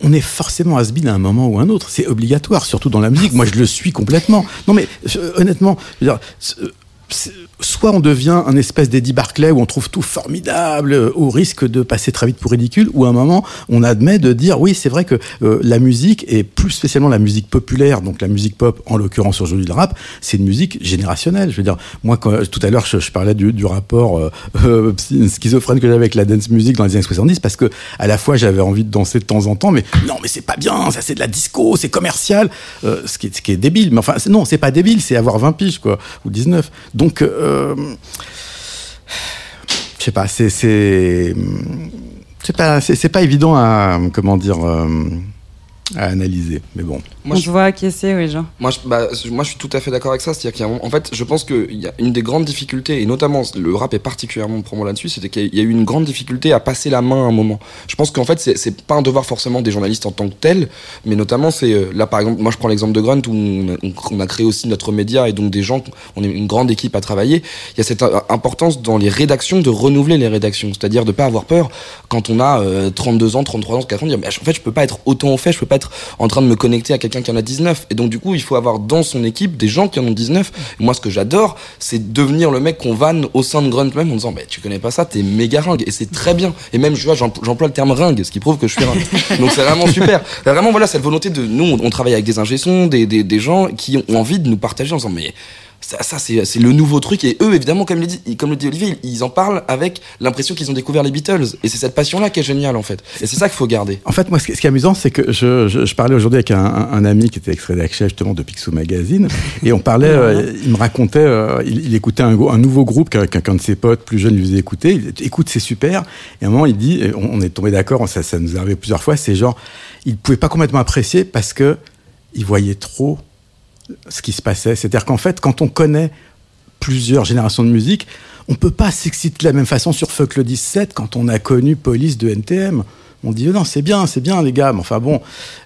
On est forcément has à un moment ou un autre. C'est obligatoire, surtout dans la musique. Moi, je le suis complètement. Non, mais honnêtement, je veux dire, soit on devient un espèce d'Eddie Barclay où on trouve tout formidable euh, au risque de passer très vite pour ridicule, ou à un moment on admet de dire oui c'est vrai que euh, la musique et plus spécialement la musique populaire, donc la musique pop en l'occurrence aujourd'hui le rap, c'est une musique générationnelle. Je veux dire moi quand, tout à l'heure je, je, parlais du, du rapport euh, *laughs* euh schizophrène que j'avais avec la dance music dans les années 70 parce que à la fois j'avais envie de danser de temps en temps, mais non mais c'est pas bien, ça c'est de la disco, c'est commercial, ce qui, est, ce qui est débile. Mais enfin non c'est pas débile, c'est avoir 20 piges quoi ou 19. Donc euh, je sais pas, c'est c'est pas c'est pas évident à comment dire euh, à analyser. Mais bon. Moi, On je vois qui c'est, oui, Jean. Moi, je, bah, moi, je suis tout à fait d'accord avec ça. C'est-à-dire qu'il y a, en fait, je pense qu'il y a une des grandes difficultés, et notamment le rap est particulièrement promo là-dessus, c'était qu'il y a eu une grande difficulté à passer la main à un moment. Je pense qu'en fait, c'est pas un devoir forcément des journalistes en tant que tel, mais notamment, c'est euh, là, par exemple, moi, je prends l'exemple de Grunt où on a, on a, créé aussi notre média et donc des gens, on est une grande équipe à travailler. Il y a cette euh, importance dans les rédactions de renouveler les rédactions, c'est-à-dire de pas avoir peur quand on a euh, 32 ans, 33 ans, 4 ans, de dire, mais en fait, je peux pas être autant au fait, je peux pas être en train de me connecter à quelqu'un qui en a 19. Et donc, du coup, il faut avoir dans son équipe des gens qui en ont 19. Et moi, ce que j'adore, c'est devenir le mec qu'on vanne au sein de Grunt même en disant, bah, tu connais pas ça, t'es méga ringue. Et c'est très bien. Et même, je vois, j'emploie le terme ringue, ce qui prouve que je suis ringue. *laughs* donc, c'est vraiment super. vraiment, voilà, cette volonté de, nous, on travaille avec des ingessons, des, des, des gens qui ont envie de nous partager en disant, mais, ça, ça c'est le nouveau truc. Et eux, évidemment, comme le dit, comme le dit Olivier, ils, en parlent avec l'impression qu'ils ont découvert les Beatles. Et c'est cette passion-là qui est géniale, en fait. Et c'est ça qu'il faut garder. En fait, moi, ce qui est amusant, c'est que je, je, je, parlais aujourd'hui avec un, un, ami qui était extrait d'Action, justement, de Picsou Magazine. et on parlait, *laughs* euh, il me racontait, euh, il, il, écoutait un, un nouveau groupe qu'un de ses potes plus jeunes lui faisait écouter. Il dit, écoute, c'est super. Et à un moment, il dit, on, on est tombé d'accord, ça, ça nous est arrivé plusieurs fois, c'est genre, il pouvait pas complètement apprécier parce que il voyait trop ce qui se passait. C'est-à-dire qu'en fait, quand on connaît plusieurs générations de musique, on peut pas s'exciter de la même façon sur Fuck le 17 quand on a connu Police de NTM. On dit non, c'est bien, c'est bien les gars, mais enfin bon.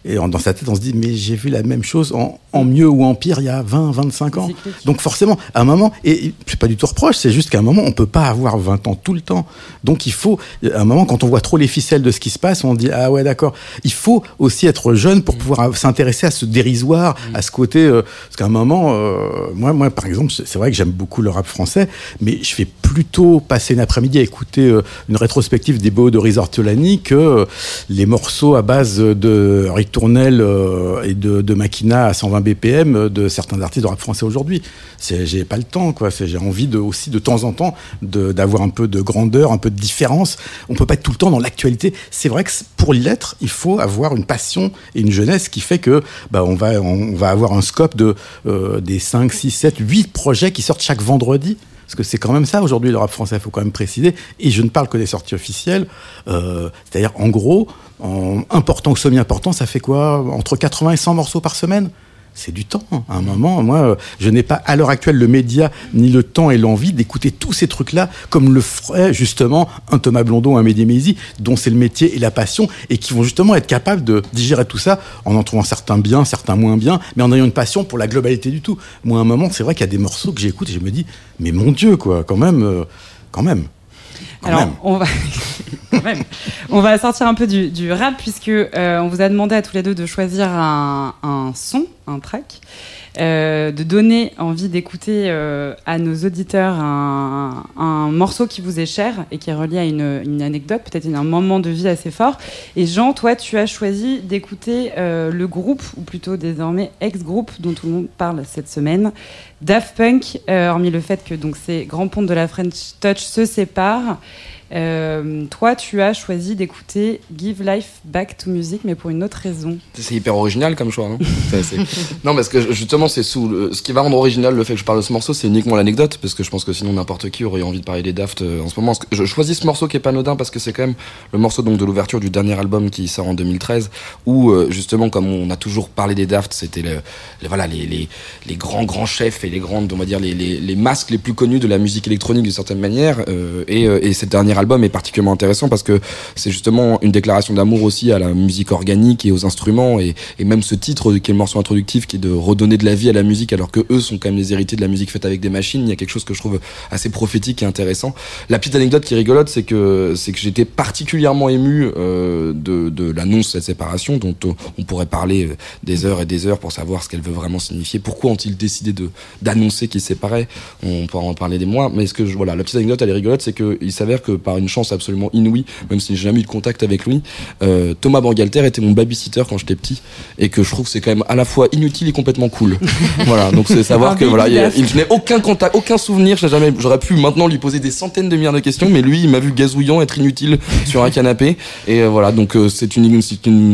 Et dans sa tête, on se dit mais j'ai vu la même chose en, en, mieux ou en pire il y a 20, 25 ans. Donc forcément, à un moment, et c'est pas du tout reproche, c'est juste qu'à un moment, on peut pas avoir 20 ans tout le temps. Donc il faut, à un moment, quand on voit trop les ficelles de ce qui se passe, on dit ah ouais d'accord. Il faut aussi être jeune pour pouvoir s'intéresser à ce dérisoire, à ce côté. Euh, parce qu'à un moment, euh, moi, moi par exemple, c'est vrai que j'aime beaucoup le rap français, mais je fais plutôt passer une après-midi à écouter euh, une rétrospective des beaux de Risortolani que euh, les morceaux à base de Rick Tournel euh, et de, de Makina à 120 BPM de certains artistes de rap français aujourd'hui. J'ai pas le temps. J'ai envie aussi de temps en temps d'avoir un peu de grandeur, un peu de différence. On peut pas être tout le temps dans l'actualité. C'est vrai que pour l'être, il faut avoir une passion et une jeunesse qui fait que bah, on va avoir un scope de, des 5, 6, 7, 8 projets qui sortent chaque vendredi. Parce que c'est quand même ça aujourd'hui le rap français, il faut quand même préciser. Et je ne parle que des sorties officielles. Euh, c'est-à-dire, en gros, en important ou semi-important, ça fait quoi? Entre 80 et 100 morceaux par semaine? C'est du temps. À un moment, moi, je n'ai pas à l'heure actuelle le média, ni le temps et l'envie d'écouter tous ces trucs-là, comme le ferait justement un Thomas Blondon, un Mehdi Maizy, dont c'est le métier et la passion, et qui vont justement être capables de digérer tout ça en en trouvant certains bien, certains moins bien, mais en ayant une passion pour la globalité du tout. Moi, à un moment, c'est vrai qu'il y a des morceaux que j'écoute et je me dis, mais mon Dieu, quoi, quand même, euh, quand même. Alors, on va *laughs* on va sortir un peu du, rap puisque euh, on vous a demandé à tous les deux de choisir un, un son, un track. Euh, de donner envie d'écouter euh, à nos auditeurs un, morceau qui vous est cher et qui est relié à une, anecdote, peut-être un moment de vie assez fort. Et Jean, toi, tu as choisi d'écouter euh, le groupe, ou plutôt désormais ex-groupe, dont tout le monde parle cette semaine, Daft Punk, hormis le fait que donc ces grands ponts de la French Touch se séparent. Euh, toi, tu as choisi d'écouter Give Life Back to Music, mais pour une autre raison. C'est hyper original comme choix, non *laughs* Non, parce que justement, c'est sous ce qui va rendre original le fait que je parle de ce morceau, c'est uniquement l'anecdote, parce que je pense que sinon n'importe qui aurait envie de parler des Daft euh, en ce moment. Je choisis ce morceau qui est pas anodin parce que c'est quand même le morceau donc de l'ouverture du dernier album qui sort en 2013, où euh, justement, comme on a toujours parlé des Daft, c'était le, voilà les, les, les, grands grands chefs et les grandes, on va dire les, les, les masques les plus connus de la musique électronique d'une certaine manière, et, et cette dernière album est particulièrement intéressant parce que c'est justement une déclaration d'amour aussi à la musique organique et aux instruments et, même ce titre qui est le morceau introductif qui est de redonner de la vie à la musique alors que eux sont quand même les héritiers de la musique faite avec des machines. Il y a quelque chose que je trouve assez prophétique et intéressant. La petite anecdote qui est rigolote, c'est que c'est que j'étais particulièrement ému euh, de, l'annonce de cette séparation dont on pourrait parler des heures et des heures pour savoir ce qu'elle veut vraiment signifier. Pourquoi ont-ils décidé de d'annoncer qu'ils se séparaient? On pourra en parler des mois, mais ce que je, voilà, la petite anecdote elle est rigolote, c'est qu'il s'avère que une chance absolument inouïe, même si j'ai jamais eu de contact avec lui. Euh, Thomas Bangalter était mon babysitter quand j'étais petit et que je trouve c'est quand même à la fois inutile et complètement cool. *laughs* voilà, donc c'est savoir que voilà, il, il, je n'ai aucun contact, aucun souvenir. jamais, j'aurais pu maintenant lui poser des centaines de milliards de questions, mais lui, il m'a vu gazouillant, être inutile sur un canapé. Et euh, voilà, donc euh, c'est une, une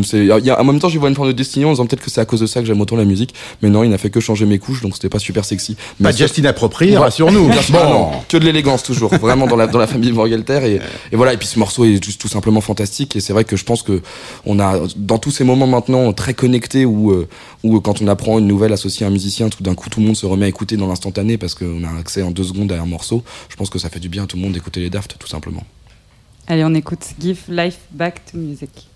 c'est, il y a, en même temps, j'y vois une forme de destinée en disant peut-être que c'est à cause de ça que j'aime autant la musique. Mais non, il n'a fait que changer mes couches, donc c'était pas super sexy. Pas just inapproprié, rassure-nous. Bon. que de l'élégance toujours, vraiment dans la dans la famille Bangalter et, et voilà. Et puis ce morceau est juste tout simplement fantastique. Et c'est vrai que je pense que on a dans tous ces moments maintenant très connectés où euh, où quand on apprend une nouvelle associée à un musicien, tout d'un coup tout le monde se remet à écouter dans l'instantané parce qu'on a accès en deux secondes à un morceau. Je pense que ça fait du bien à tout le monde d'écouter les Daft tout simplement. Allez, on écoute Give Life Back to Music.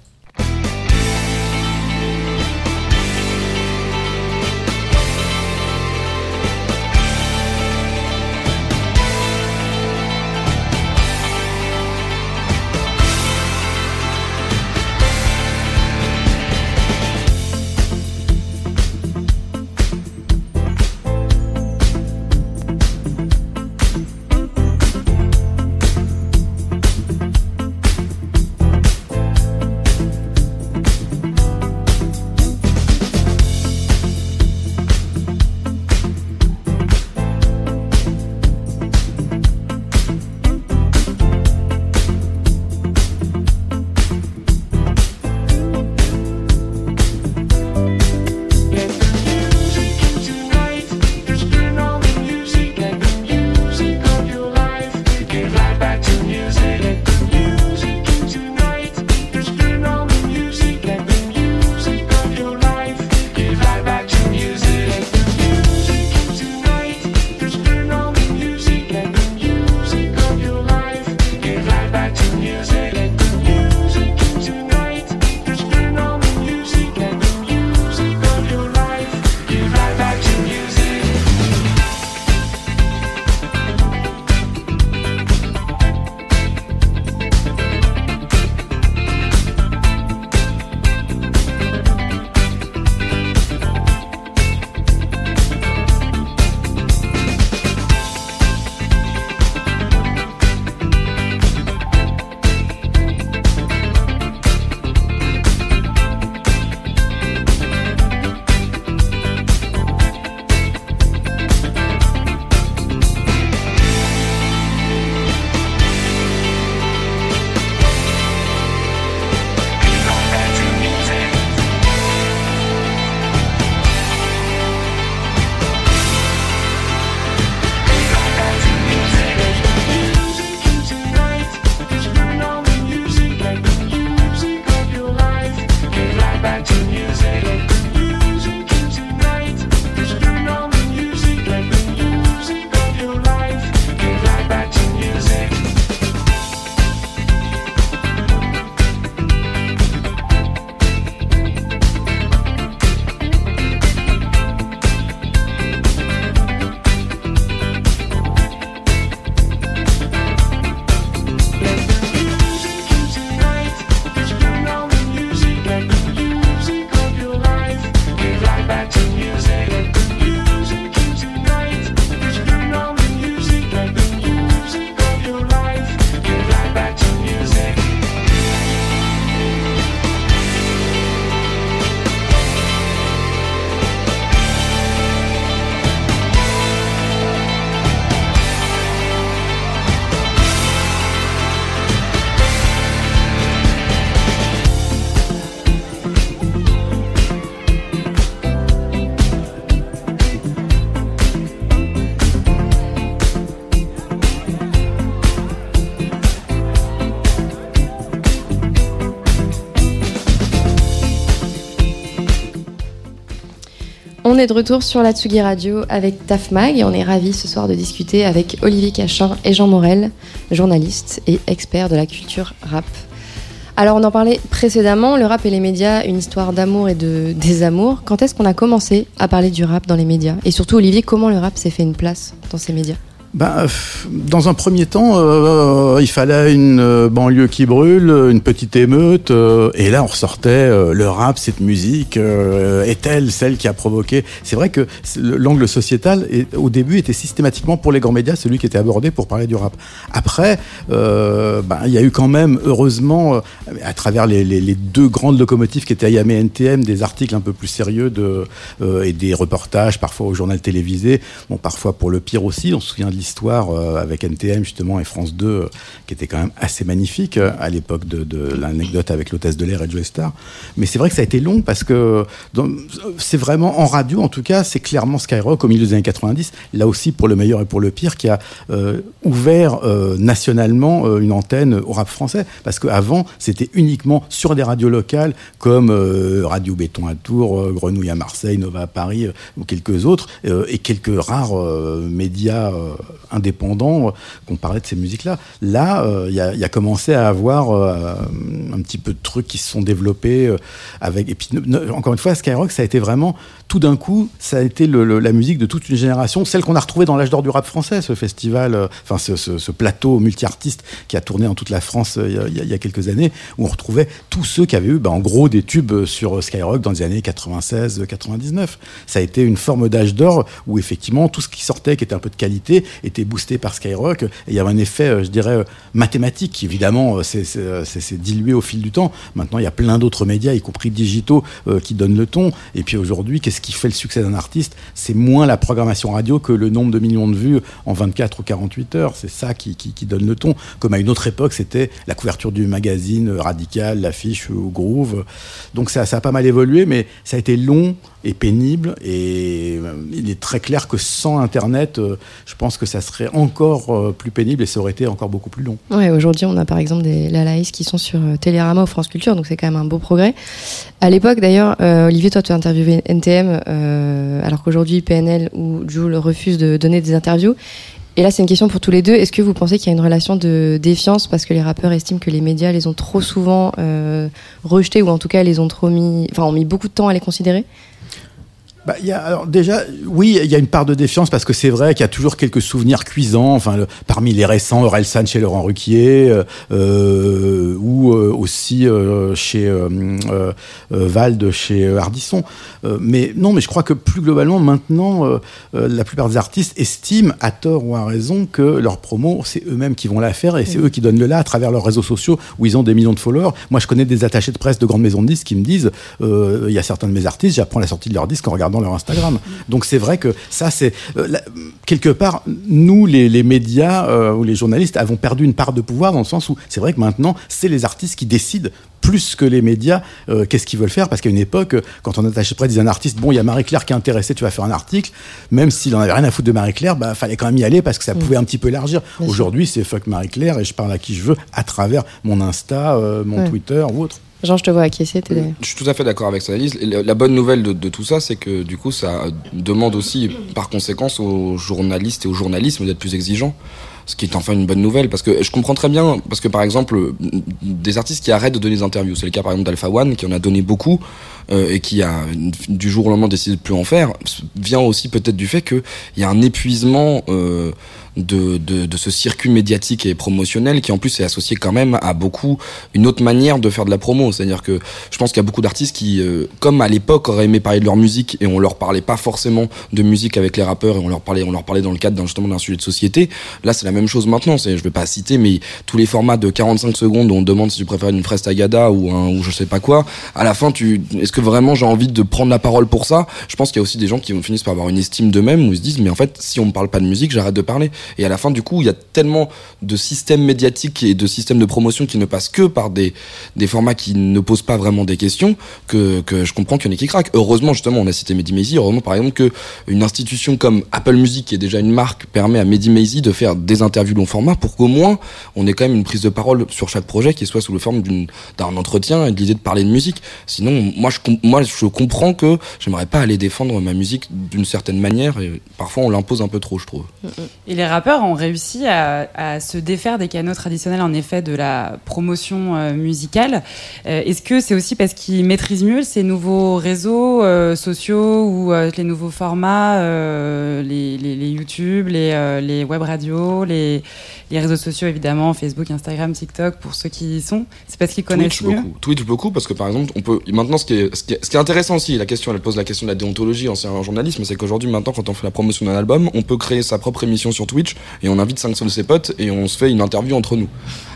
On est de retour sur la Tsugi Radio avec Taf Mag et on est ravis ce soir de discuter avec Olivier Cachin et Jean Morel, journalistes et experts de la culture rap. Alors on en parlait précédemment, le rap et les médias, une histoire d'amour et de désamour. Quand est-ce qu'on a commencé à parler du rap dans les médias? Et surtout Olivier, comment le rap s'est fait une place dans ces médias? Ben, dans un premier temps, euh, il fallait une euh, banlieue qui brûle, une petite émeute, euh, et là on ressortait le rap, cette musique est-elle celle qui a provoqué C'est vrai que l'angle sociétal au début était systématiquement pour les grands médias celui qui était abordé pour parler du rap. Après, ben, il y a eu quand même heureusement à travers les, deux grandes locomotives qui étaient IAM et NTM des articles un peu plus sérieux de, et des reportages parfois au journal télévisé, bon parfois pour le pire aussi. On se souvient de l'histoire euh, avec NTM justement et France 2 euh, qui était quand même assez magnifique euh, à l'époque de, l'anecdote avec l'hôtesse de l'air et Joe Star. Mais c'est vrai que ça a été long parce que c'est vraiment en radio en tout cas, c'est clairement Skyrock au milieu des années 90, là aussi pour le meilleur et pour le pire, qui a ouvert nationalement une antenne au rap français. Parce qu'avant, c'était uniquement sur des radios locales comme Radio Béton à Tours, Grenouille à Marseille, Nova à Paris ou quelques autres, et quelques rares médias indépendants euh, qu'on parlait de ces musiques-là. Là, euh, il y, a, commencé à avoir euh, un petit peu de trucs qui se sont développés avec. Et puis, encore une fois, Skyrock, ça a été vraiment tout d'un coup, ça a été la musique de toute une génération, celle qu'on a retrouvée dans l'âge d'or du rap français, ce festival, enfin ce, plateau multi-artistes qui a tourné en toute la France il y, a, quelques années, où on retrouvait tous ceux qui avaient eu, bah, en gros, des tubes sur Skyrock dans les années 96-99. Ça a été une forme d'âge d'or où effectivement tout ce qui sortait, qui était un peu de qualité, était boosté par Skyrock. Et il y avait un effet, euh, je dirais, euh, mathématique qui, évidemment, euh, s'est dilué au fil du temps. Maintenant, il y a plein d'autres médias, y compris digitaux, qui donnent le ton. Et puis aujourd'hui, qu'est-ce qui fait le succès d'un artiste? C'est moins la programmation radio que le nombre de millions de vues en 24 ou 48 heures. C'est ça qui, qui, donne le ton. Comme à une autre époque, c'était la couverture du magazine Radical, l'affiche ou Groove. Donc ça, ça a pas mal évolué, mais ça a été long et pénible. Et il est très clair que sans Internet, je pense que ça serait encore euh, plus pénible et ça aurait été encore beaucoup plus long. Ouais, aujourd'hui, on a par exemple des Lalaïs qui sont sur euh, Télérama ou France Culture, donc c'est quand même un beau progrès. À l'époque, d'ailleurs, euh, Olivier, toi, tu as interviewé NTM, alors qu'aujourd'hui, PNL ou Jules refusent de donner des interviews. Et là, c'est une question pour tous les deux. Est-ce que vous pensez qu'il y a une relation de défiance parce que les rappeurs estiment que les médias les ont trop souvent rejetés ou en tout cas les ont trop mis, enfin, ont mis beaucoup de temps à les considérer? Bah, y a, alors déjà, oui, il y a une part de défiance parce que c'est vrai qu'il y a toujours quelques souvenirs cuisants. Enfin, parmi les récents, Orelsan chez Laurent Ruquier, euh, euh ou euh, aussi euh, chez euh, Vald chez Ardisson. mais non, mais je crois que plus globalement, maintenant, la plupart des artistes estiment, à tort ou à raison, que leur promo, c'est eux-mêmes qui vont la faire et c'est eux qui donnent le là à travers leurs réseaux sociaux où ils ont des millions de followers. Moi, je connais des attachés de presse de grandes maisons de disques qui me disent, il y a certains de mes artistes, j'apprends la sortie de leur disque en regardant dans leur Instagram. Donc c'est vrai que ça, c'est euh, quelque part, nous, les, médias euh, ou les journalistes, avons perdu une part de pouvoir dans le sens où c'est vrai que maintenant, c'est les artistes qui décident plus que les médias, euh, qu'est-ce qu'ils veulent faire Parce qu'à une époque, quand on attachait près disait un artiste, bon, il y a Marie-Claire qui est intéressée, tu vas faire un article, même s'il en avait rien à foutre de Marie-Claire, bah, fallait quand même y aller parce que ça mm. pouvait un petit peu élargir. Aujourd'hui, c'est fuck Marie-Claire et je parle à qui je veux à travers mon Insta, mon Twitter ou autre. Jean, je te vois acquiescer. Je suis tout à fait d'accord avec cette analyse. La bonne nouvelle de, tout ça, c'est que du coup, ça demande aussi, par conséquence, aux journalistes et au journalisme d'être plus exigeants. Ce qui est enfin une bonne nouvelle, parce que je comprends très bien, parce que par exemple, des artistes qui arrêtent de donner des interviews, c'est le cas par exemple d'Alpha One, qui en a donné beaucoup, euh, et qui a du jour au lendemain décidé de plus en faire, vient aussi peut-être du fait qu'il y a un épuisement... Euh, de, de, de, ce circuit médiatique et promotionnel qui en plus est associé quand même à beaucoup une autre manière de faire de la promo. C'est-à-dire que je pense qu'il y a beaucoup d'artistes qui, euh, comme à l'époque, auraient aimé parler de leur musique et on leur parlait pas forcément de musique avec les rappeurs et on leur parlait, on leur parlait dans le cadre justement d'un sujet de société. Là, c'est la même chose maintenant. C'est, je vais pas citer, mais tous les formats de 45 secondes où on demande si tu préfères une fraise tagada ou un ou je sais pas quoi. À la fin, tu, est-ce que vraiment j'ai envie de prendre la parole pour ça? Je pense qu'il y a aussi des gens qui finissent par avoir une estime d'eux-mêmes où ils se disent mais en fait, si on me parle pas de musique, j'arrête de parler. Et à la fin, du coup, il y a tellement de systèmes médiatiques et de systèmes de promotion qui ne passent que par des, des formats qui ne posent pas vraiment des questions que, que je comprends qu'il y en ait qui craquent. Heureusement, justement, on a cité Mehdi Maizy. Heureusement, par exemple, qu'une institution comme Apple Music, qui est déjà une marque, permet à Mehdi Maizy de faire des interviews long format pour qu'au moins on ait quand même une prise de parole sur chaque projet qui soit sous la forme d'un entretien et de l'idée de parler de musique. Sinon, moi je, moi, je comprends que j'aimerais pas aller défendre ma musique d'une certaine manière et parfois on l'impose un peu trop, je trouve. Rappeurs ont réussi à, à, se défaire des canaux traditionnels en effet de la promotion euh, musicale. Euh, est-ce que c'est aussi parce qu'ils maîtrisent mieux ces nouveaux réseaux euh, sociaux ou les nouveaux formats, les, les, les, YouTube, les, les web radios, les, les réseaux sociaux évidemment, Facebook, Instagram, TikTok, pour ceux qui y sont? C'est parce qu'ils connaissent Twitch mieux? beaucoup. Twitch beaucoup parce que par exemple, on peut maintenant ce qui est, ce qui est, intéressant aussi, la question, elle pose la question de la déontologie en journalisme, c'est qu'aujourd'hui maintenant, quand on fait la promotion d'un album, on peut créer sa propre émission sur Twitch et on invite cinq de ses potes et on se fait une interview entre nous.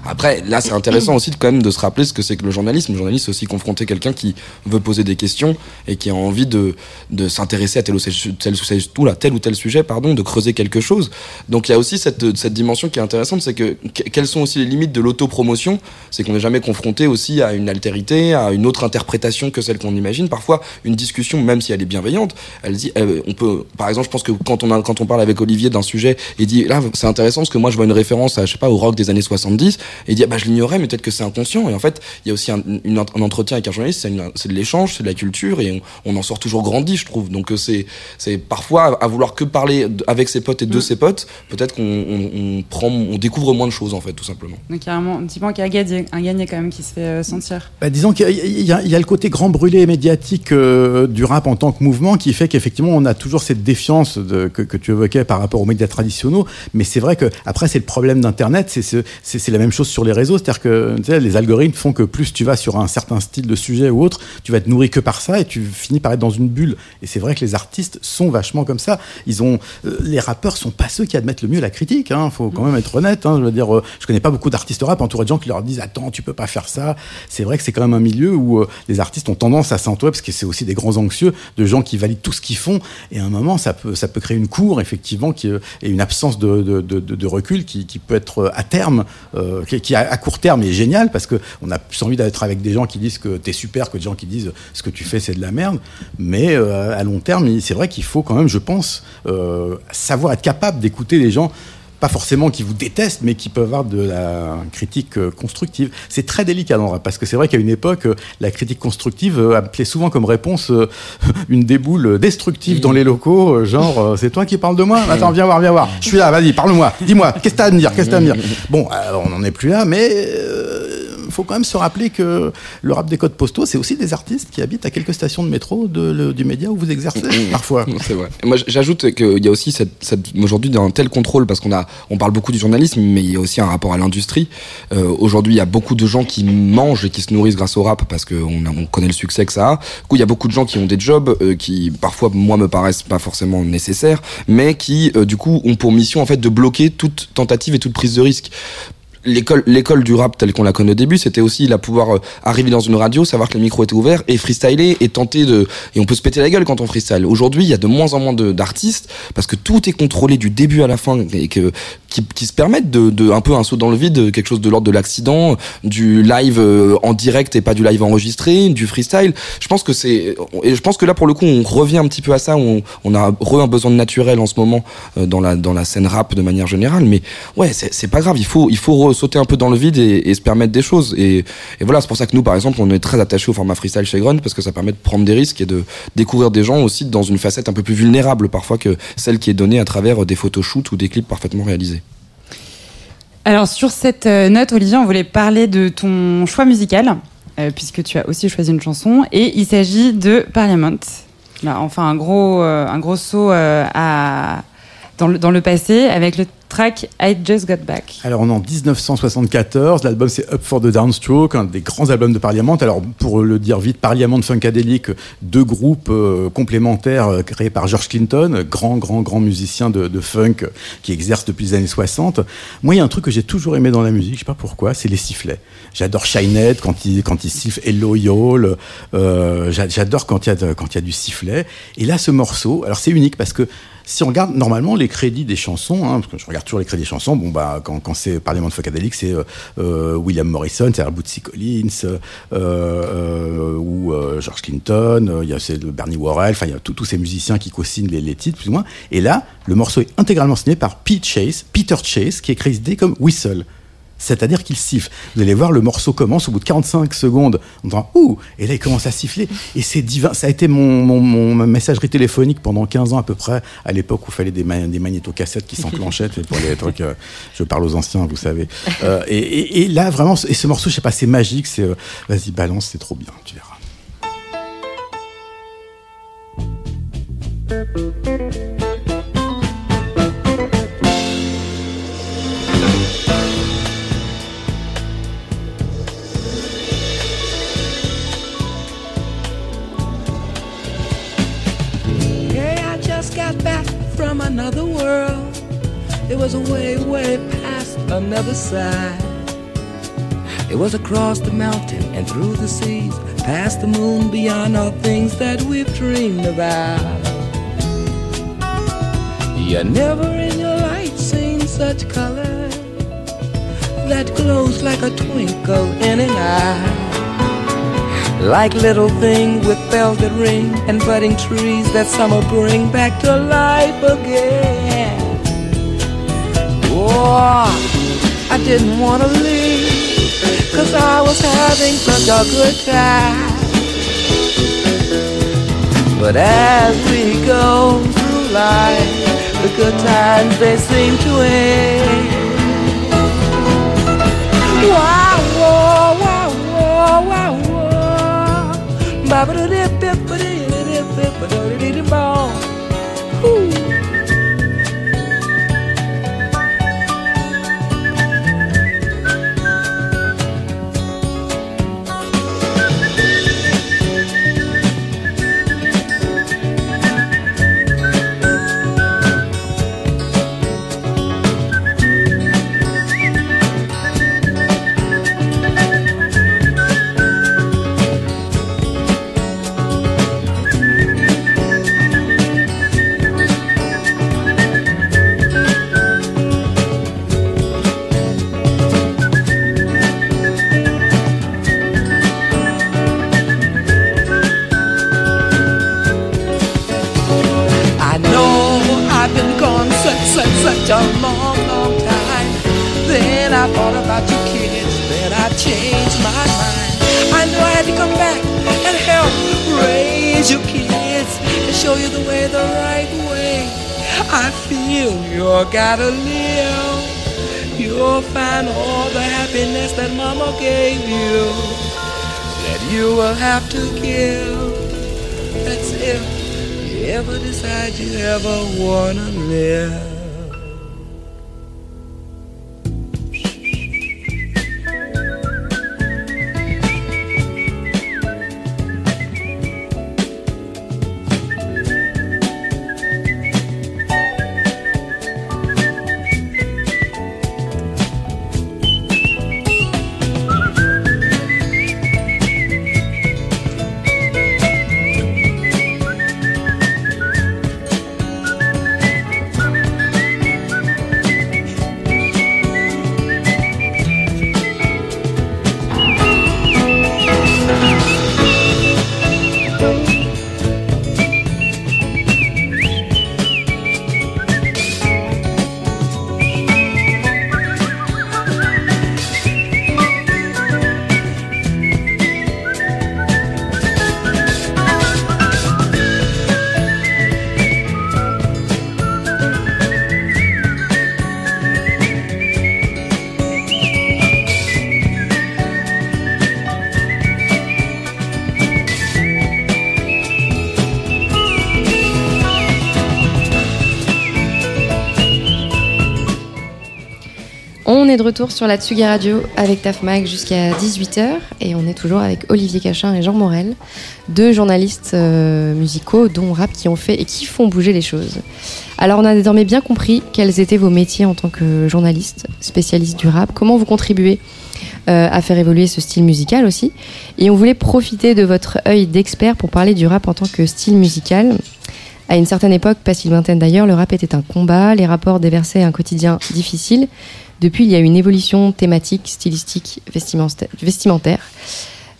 Après, là, c'est intéressant aussi de, quand même de se rappeler ce que c'est que le journalisme. Le journaliste, c'est aussi confronter quelqu'un qui veut poser des questions et qui a envie de, de s'intéresser à tel ou tel, tel, tel ou tel sujet, pardon, de creuser quelque chose. Donc il y a aussi cette, cette dimension qui est intéressante, c'est que quelles sont aussi les limites de l'autopromotion? C'est qu'on n'est jamais confronté aussi à une altérité, à une autre interprétation que celle qu'on imagine. Parfois, une discussion, même si elle est bienveillante, elle dit, on peut, par exemple, je pense que quand on, a, quand on parle avec Olivier d'un sujet et dit, là, c'est intéressant parce que moi, je vois une référence à, je sais pas, au rock des années 70, et dit, ah, bah, je l'ignorais, mais peut-être que c'est inconscient. Et en fait, il y a aussi un, entretien avec un journaliste, c'est de l'échange, c'est de la culture, et on, en sort toujours grandi, je trouve. Donc, euh, c'est, c'est parfois à vouloir que parler avec ses potes et de mm. ses potes, peut-être qu'on prend, on découvre moins de choses, en fait, tout simplement. Donc, carrément, dis-moi qu'il y a un gagné, un gagné quand même qui se fait euh, sentir. Bah, disons qu'il y, a le côté grand brûlé médiatique euh, du rap en tant que mouvement qui fait qu'effectivement, on a toujours cette défiance de, que, que, tu évoquais par rapport aux médias traditionnels. Mais c'est vrai que, après, c'est le problème d'Internet, c'est la même chose sur les réseaux, c'est-à-dire que les algorithmes font que plus tu vas sur un certain style de sujet ou autre, tu vas être nourri que par ça et tu finis par être dans une bulle. Et c'est vrai que les artistes sont vachement comme ça. Ils ont, euh, les rappeurs sont pas ceux qui admettent le mieux la critique. Hein, faut quand même être honnête. Hein, je veux dire, euh, je connais pas beaucoup d'artistes rap entourés de gens qui leur disent attends, tu peux pas faire ça. C'est vrai que c'est quand même un milieu où euh, les artistes ont tendance à s'entourer parce que c'est aussi des grands anxieux de gens qui valident tout ce qu'ils font. Et à un moment, ça peut, ça peut créer une cour effectivement et une absence de, recul qui, peut être à terme, qui à court terme est génial parce qu'on a plus envie d'être avec des gens qui disent que t'es super que des gens qui disent ce que tu fais c'est de la merde. Mais euh, à long terme, c'est vrai qu'il faut quand même, je pense, euh, savoir être capable d'écouter les gens pas forcément qui vous détestent, mais qui peuvent avoir de la critique euh, constructive. C'est très délicat dans parce que c'est vrai qu'à une époque, la critique constructive appelait souvent comme réponse *laughs* une déboule destructive dans les locaux, genre c'est toi qui parles de moi? Attends, viens voir, viens voir. Je suis là, vas-y, parle-moi. Dis-moi, qu'est-ce que t'as à me dire? Qu'est-ce que t'as à me dire? Bon, on n'en est plus là, mais faut quand même se rappeler que le rap des codes postaux, c'est aussi des artistes qui habitent à quelques stations de métro de, du média où vous exercez *laughs* parfois. C'est vrai. moi, j'ajoute qu'il y a aussi cette, cette aujourd'hui un tel contrôle parce qu'on a, on parle beaucoup du journalisme, mais il y a aussi un rapport à l'industrie. Euh, aujourd'hui, il y a beaucoup de gens qui mangent et qui se nourrissent grâce au rap parce qu'on on connaît le succès que ça a. Du coup, il y a beaucoup de gens qui ont des jobs euh, qui parfois moi me paraissent pas forcément nécessaires, mais qui euh, du coup ont pour mission en fait de bloquer toute tentative et toute prise de risque l'école l'école du rap telle qu'on la connaît au début c'était aussi la pouvoir euh, arriver dans une radio savoir que le micro était ouvert et freestyler et tenter de et on peut se péter la gueule quand on freestyle. Aujourd'hui il y a de moins en moins d'artistes parce que tout est contrôlé du début à la fin et que qui, qui se permettent de, de, un peu un saut dans le vide quelque chose de l'ordre de l'accident du live euh, en direct et pas du live enregistré du freestyle. Je pense que c'est et je pense que là pour le coup on revient un petit peu à ça on, on a re un besoin de naturel en ce moment euh, dans la dans la scène rap de manière générale mais ouais c'est pas grave il faut il faut sauter un peu dans le vide et, se permettre des choses. Et, voilà, c'est pour ça que nous, par exemple, on est très attachés au format freestyle chez Grunt parce que ça permet de prendre des risques et de découvrir des gens aussi dans une facette un peu plus vulnérable parfois que celle qui est donnée à travers des photoshoots ou des clips parfaitement réalisés. Alors sur cette euh, note, Olivier, on voulait parler de ton choix musical, euh, puisque tu as aussi choisi une chanson, et il s'agit de Parliament. enfin, un gros, euh, un gros saut dans le passé avec le I Just Got Back. Alors on est en 1974, l'album c'est Up for the Downstroke, un des grands albums de Parliament. Alors pour le dire vite, Parliament Funkadelic, deux groupes euh, complémentaires euh, créés par George Clinton, grand grand grand musicien de, funk qui exerce depuis les années 60. Moi il y a un truc que j'ai toujours aimé dans la musique, je sais pas pourquoi, c'est les sifflets. J'adore Shinette quand il quand il siffle Hello euh, j'adore quand il y a quand il y a du sifflet. Et là ce morceau, alors c'est unique parce que si on regarde normalement les crédits des chansons, hein, parce que je regarde toujours les crédits des chansons, bon bah quand, quand c'est Parlement de Focadélique, c'est euh, euh, William Morrison, c'est Bootsy Collins, euh, euh, ou George Clinton, il y a c'est Bernie Worrell, enfin il y a tous ces musiciens qui co-signent les, les, titres plus ou moins. Et là, le morceau est intégralement signé par Pete Chase, Peter Chase, qui est crédité comme Whistle. C'est-à-dire qu'il siffle. Vous allez voir, le morceau commence au bout de 45 secondes. On entend ouh, et là il commence à siffler. Et c'est divin. Ça a été mon, mon, messagerie téléphonique pendant 15 ans à peu près, à l'époque où il fallait des, des magnétocassettes qui s'enclenchaient pour les. Euh, je parle aux anciens, vous savez. Euh, et, et, là vraiment, et ce morceau, je sais pas, c'est magique. C'est euh, vas-y balance, c'est trop bien, tu verras. Side. It was across the mountain and through the seas, past the moon, beyond all things that we've dreamed about. You never in your life seen such color that glows like a twinkle in an eye. Like little things with bells that ring and budding trees that summer bring back to life again. Oh, I didn't want to leave, cause I was having such a good time. But as we go through life, the good times they seem to end. Wow, wow, wow, wow, wow. ba da da will have to give. That's if you ever decide you ever wanna live. De retour sur la Tsugi Radio avec Taf Mag jusqu'à 18h et on est toujours avec Olivier Cachin et Jean Morel, deux journalistes euh, musicaux dont rap qui ont fait et qui font bouger les choses. Alors on a désormais bien compris quels étaient vos métiers en tant que journaliste, spécialiste du rap, comment vous contribuez euh, à faire évoluer ce style musical aussi. Et on voulait profiter de votre œil d'expert pour parler du rap en tant que style musical À une certaine époque, pas si lointaine d'ailleurs, le rap était un combat, les rapports déversaient un quotidien difficile. Depuis, il y a une évolution thématique, stylistique, vestimentaire.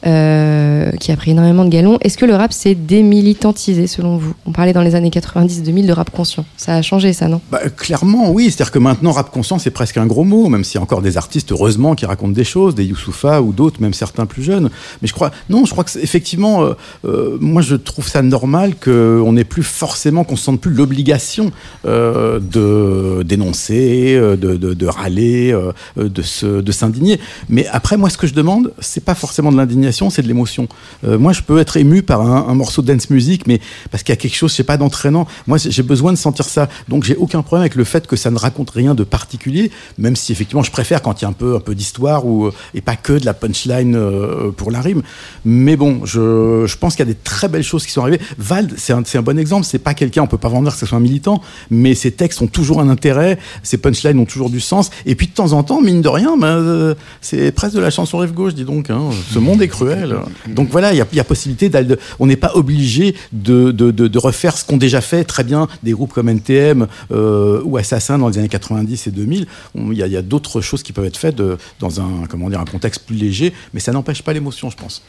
Euh, qui a pris énormément de galons. Est-ce que le rap s'est démilitantisé selon vous? On parlait dans les années 90-2000 de rap conscient. Ça a changé ça, non? Bah, Clairement, oui. C'est-à-dire que maintenant, rap conscient, c'est presque un gros mot, même s'il y a encore des artistes, heureusement, qui racontent des choses, des Youssoufa ou d'autres, même certains plus jeunes. Mais je crois, non, je crois que effectivement, euh, euh, moi, je trouve ça normal qu'on n'ait plus forcément, qu'on se sente plus l'obligation de dénoncer, de, de, de râler, de s'indigner. Mais après, moi, ce que je demande, c'est pas forcément de l'indignation c'est de l'émotion. Euh, moi, je peux être ému par un, morceau de dance music, mais parce qu'il y a quelque chose, je sais pas, d'entraînant. Moi, j'ai besoin de sentir ça. Donc, j'ai aucun problème avec le fait que ça ne raconte rien de particulier, même si effectivement, je préfère quand il y a un peu, un peu d'histoire ou et pas que de la punchline euh, pour la rime. Mais bon, je, je pense qu'il y a des très belles choses qui sont arrivées. Vald, c'est un, un, bon exemple. C'est pas quelqu'un, on peut pas vendre que ce soit un militant, mais ses textes ont toujours un intérêt, ses punchlines ont toujours du sens. Et puis de temps en temps, mine de rien, euh, c'est presque de la chanson rive gauche, dis donc. Hein. Ce monde est cruel. Donc voilà, il y, a, possibilité d'aller. On n'est pas obligé de, de, refaire ce qu'ont déjà fait très bien des groupes comme NTM euh, ou Assassin dans les années 90 et 2000. Il y a, d'autres choses qui peuvent être faites dans un, comment dire, un contexte plus léger, mais ça n'empêche pas l'émotion, je pense.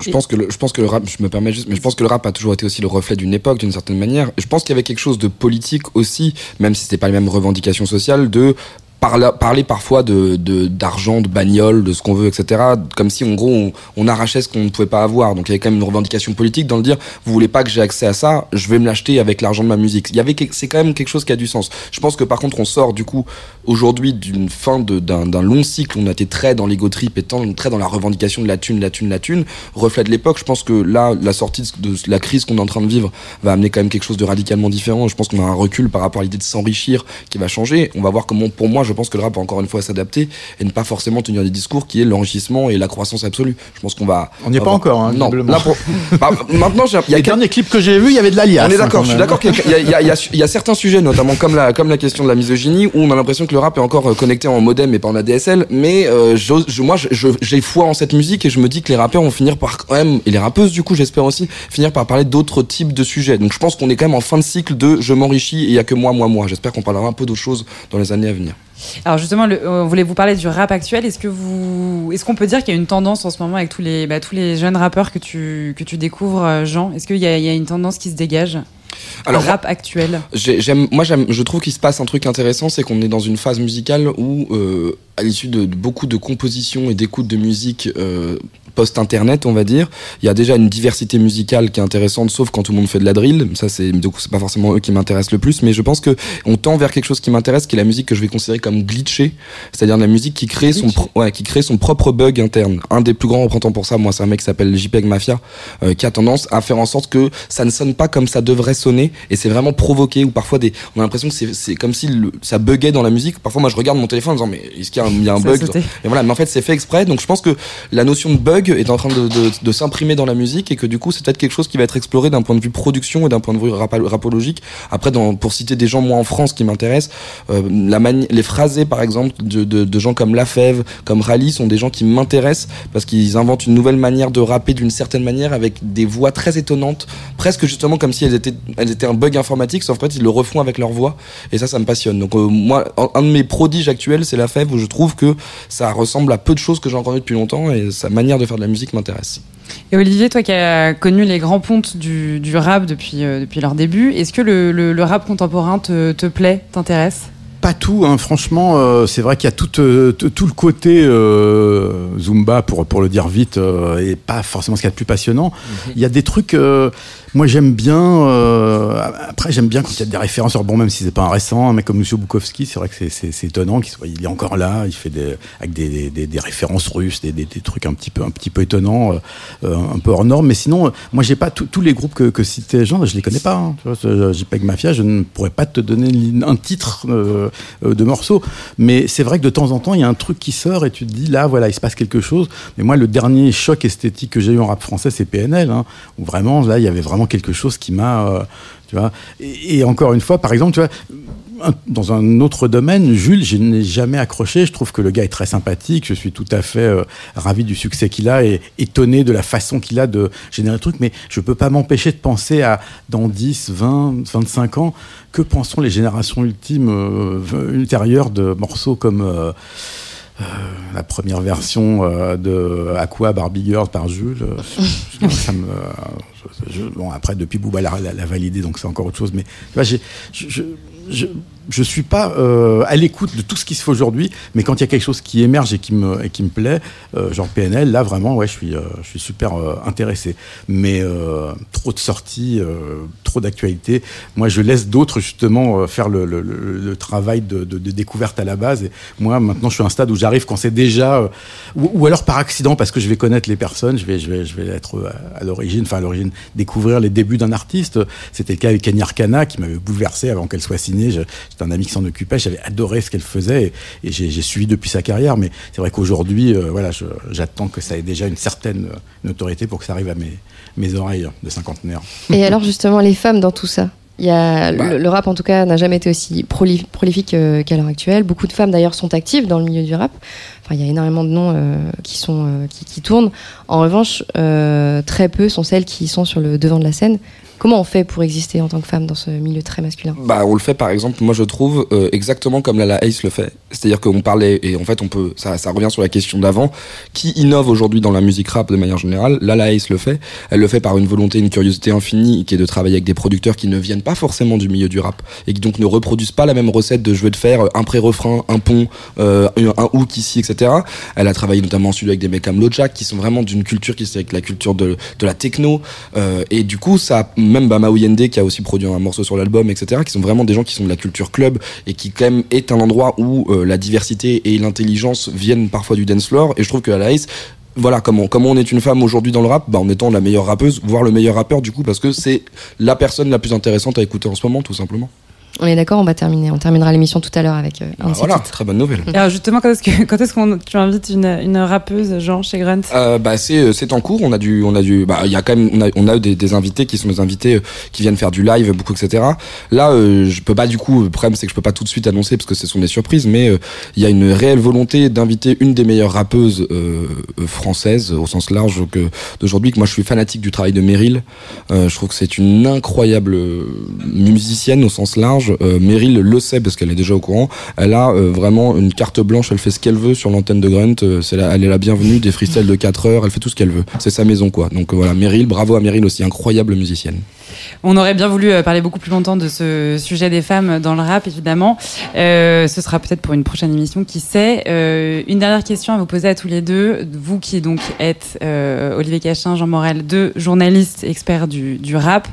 Je pense, que le, je pense que le rap, je me permets juste, mais je pense que le rap a toujours été aussi le reflet d'une époque, d'une certaine manière. Je pense qu'il y avait quelque chose de politique aussi, même si c'était pas les mêmes revendications sociales, de parler parfois de d'argent, de, bagnole, de ce qu'on veut, etc. Comme si en gros on, arrachait ce qu'on ne pouvait pas avoir. Donc il y avait quand même une revendication politique dans le dire vous voulez pas que j'ai accès à ça, je vais me l'acheter avec l'argent de ma musique. Il y avait c'est quand même quelque chose qui a du sens. Je pense que par contre on sort du coup aujourd'hui d'une fin d'un long cycle. On a été très dans l'ego trip et très dans la revendication de la thune, la thune, la thune. Reflet de l'époque. Je pense que là la sortie de la crise qu'on est en train de vivre va amener quand même quelque chose de radicalement différent. Je pense qu'on a un recul par rapport à l'idée de s'enrichir qui va changer. On va voir comment pour moi pense que le rap, encore une fois, s'adapter et ne pas forcément tenir des discours qui est l'enrichissement et la croissance absolue. Je pense qu'on va. On n'y est pas encore, hein, Non, là, pour... *laughs* bah, maintenant, il y a. Les derniers clips que j'ai vus, il y avait de l'alias. On est d'accord, je suis d'accord qu'il y, y, a certains sujets, notamment comme la, comme la question de la misogynie, où on a l'impression que le rap est encore euh, connecté en modem et pas en ADSL. Mais euh, je, moi, j'ai foi en cette musique et je me dis que les rappeurs vont finir par quand même, et les rappeuses, du coup, j'espère aussi, finir par parler d'autres types de sujets. Donc je pense qu'on est quand même en fin de cycle de je m'enrichis et il y a que moi, moi, moi. J'espère qu'on parlera un peu d'autres choses dans les années à venir. Alors justement, euh, voulez-vous parler du rap actuel. Est-ce que vous, est-ce qu'on peut dire qu'il y a une tendance en ce moment avec tous les, bah, tous les jeunes rappeurs que tu que tu découvres, euh, Jean? Est-ce qu'il y, a une tendance qui se dégage? Alors, rap actuel. J'aime, moi, j'aime, je trouve qu'il se passe un truc intéressant, c'est qu'on est dans une phase musicale où, euh, à l'issue de, beaucoup de compositions et d'écoute de musique post-internet, on va dire. Il y a déjà une diversité musicale qui est intéressante, sauf quand tout le monde fait de la drill. Ça, c'est du coup, c'est pas forcément eux qui m'intéressent le plus, mais je pense que on tend vers quelque chose qui m'intéresse, qui est la musique que je vais considérer comme glitchée, c'est-à-dire la musique qui crée son, ouais, qui crée son propre bug interne. Un des plus grands représentants pour ça, moi, c'est un mec qui s'appelle JPEG Mafia, euh, qui a tendance à faire en sorte que ça ne sonne pas comme ça devrait sonner, et c'est vraiment provoqué, ou parfois des, on a l'impression que c'est comme si ça buguait dans la musique. Parfois, moi, je regarde mon téléphone en disant, mais est-ce qu'il y a un, bug? Et voilà, mais en fait, c'est fait exprès. Donc, je pense que la notion de bug est en train de, de, de s'imprimer dans la musique et que du coup c'est peut-être quelque chose qui va être exploré d'un point de vue production et d'un point de vue rapologique. Après, dans, pour citer des gens moi en France qui m'intéressent, euh, la les phrasés par exemple de, de, de, gens comme Lafèvre, comme Rally sont des gens qui m'intéressent parce qu'ils inventent une nouvelle manière de rapper d'une certaine manière avec des voix très étonnantes, presque justement comme si elles étaient, elles étaient un bug informatique, sauf en fait ils le refont avec leur voix et ça, ça me passionne. Donc euh, moi, un de mes prodiges actuels, c'est Lafèvre où je trouve que ça ressemble à peu de choses que j'ai entendues depuis longtemps et sa manière de faire de la musique m'intéresse. Et Olivier, toi qui as connu les grands pontes du, du rap depuis, euh, depuis leur début, est-ce que le, le, le, rap contemporain te, te plaît, t'intéresse? Pas tout, hein. franchement, euh, c'est vrai qu'il y a tout, euh, tout le côté euh, Zumba, pour, pour le dire vite, et pas forcément ce qu'il y a de plus passionnant. Mhm. Il y a des trucs, moi j'aime bien, après j'aime bien quand il y a des références, alors bon, même si c'est pas un récent, un mec comme Lucio Bukowski, c'est vrai que c'est étonnant, qu'il soit, il est encore là, il fait des, avec des, des, des références russes, des, des, trucs un petit peu, un petit peu étonnants, un peu hors norme, mais sinon, moi j'ai pas tous les groupes que, que citait Jean, je les connais pas. Hein, JPEG Mafia, je ne pourrais pas te donner un titre euh, de morceaux. Mais c'est vrai que de temps en temps, il y a un truc qui sort et tu te dis, là, voilà, il se passe quelque chose. Mais moi, le dernier choc esthétique que j'ai eu en rap français, c'est PNL, hein, où vraiment, là, il y avait vraiment quelque chose qui m'a. Euh, tu vois. Et, encore une fois, par exemple, tu vois dans un autre domaine, Jules, je n'ai jamais accroché. Je trouve que le gars est très sympathique. Je suis tout à fait euh, ravi du succès qu'il a et étonné de la façon qu'il a de générer le truc. Mais je peux pas m'empêcher de penser à dans 10, 20, 25 ans, que pensons les générations ultimes euh, ultérieures de morceaux comme euh, la première version de Aqua Barbie Girl par Jules. bon, après, depuis Booba l'a, validé, donc c'est encore autre chose. Mais tu vois, je, je, suis pas euh, à l'écoute de tout ce qui se fait aujourd'hui, mais quand il y a quelque chose qui émerge et qui me, et qui me plaît, euh, genre PNL, là vraiment, ouais, je suis, euh, je suis super euh, intéressé. Mais euh, trop de sorties, euh, trop d'actualités. Moi, je laisse d'autres justement faire le, le, le- travail de, de, de découverte à la base. Et moi, maintenant, je suis à un stade où j'arrive quand c'est déjà, ou, ou alors par accident, parce que je vais connaître les personnes, je vais, je vais, je vais être à l'origine, enfin à l'origine, découvrir les débuts d'un artiste. C'était le cas avec Kenny Arcana qui m'avait bouleversé avant qu'elle soit signée. J'étais un ami qui s'en occupait, j'avais adoré ce qu'elle faisait et, et j'ai suivi depuis sa carrière. Mais c'est vrai qu'aujourd'hui, euh, voilà, j'attends que ça ait déjà une certaine euh, notoriété pour que ça arrive à mes, mes oreilles de cinquantenaire. Et alors justement, les femmes dans tout ça? Il y a, Bah. le, le rap en tout cas n'a jamais été aussi proli- prolifique euh, qu'à l'heure actuelle. Beaucoup de femmes d'ailleurs sont actives dans le milieu du rap. Enfin, il y a énormément de noms euh, qui sont euh, qui, qui tournent. En revanche, très peu sont celles qui sont sur le devant de la scène. Comment on fait pour exister en tant que femme dans ce milieu très masculin? Bah, on le fait par exemple, moi je trouve euh, exactement comme Lala Ace le fait. C'est-à-dire qu'on parlait, et en fait on peut, ça, ça revient sur la question d'avant, qui innove aujourd'hui dans la musique rap de manière générale? Lala Ace le fait. Elle le fait par une volonté, une curiosité infinie, qui est de travailler avec des producteurs qui ne viennent pas forcément du milieu du rap et qui donc ne reproduisent pas la même recette de je veux te faire un pré-refrain, un pont, euh, un hook ici, etc. Elle a travaillé notamment en studio avec des mecs comme Lojack qui sont vraiment d'une culture qui c'est avec la culture de, de la techno euh, et du coup ça même Bama Yende qui a aussi produit un morceau sur l'album etc qui sont vraiment des gens qui sont de la culture club et qui quand même est un endroit où euh, la diversité et l'intelligence viennent parfois du dance floor et je trouve que Ace voilà, comme on, comme on est une femme aujourd'hui dans le rap, bah, en étant la meilleure rappeuse, voire le meilleur rappeur du coup, parce que c'est la personne la plus intéressante à écouter en ce moment, tout simplement. On est d'accord, on va terminer. On terminera l'émission tout à l'heure avec euh, un Bah, de ces voilà, très bonne nouvelle. Et alors justement, quand est-ce que quand est-ce qu'on tu invites une, une rappeuse genre chez Grunt? Euh, bah c'est c'est en cours. On a du on a du bah il y a quand même on a on a des, des invités qui sont des invités euh, qui viennent faire du live beaucoup etc. Là euh, je peux pas du coup le problème c'est que je peux pas tout de suite annoncer parce que ce sont des surprises mais euh, il y a une réelle volonté d'inviter une des meilleures rappeuses euh, euh, françaises au sens large que d'aujourd'hui que moi je suis fanatique du travail de Meryl. Euh, je trouve que c'est une incroyable euh, musicienne au sens large. Euh, Meryl le sait parce qu'elle est déjà au courant. Elle a euh, vraiment une carte blanche. Elle fait ce qu'elle veut sur l'antenne de Grunt. Euh, elle est la bienvenue des freestyles de 4 heures. Elle fait tout ce qu'elle veut. C'est sa maison quoi. Donc voilà, Meryl, bravo à Meryl aussi, incroyable musicienne. On aurait bien voulu euh, parler beaucoup plus longtemps de ce sujet des femmes dans le rap, évidemment. Euh, ce sera peut-être pour une prochaine émission, qui sait. Euh, une dernière question à vous poser à tous les deux. Vous qui donc êtes Olivier Cachin, Jean Morel, deux journalistes experts du, du rap,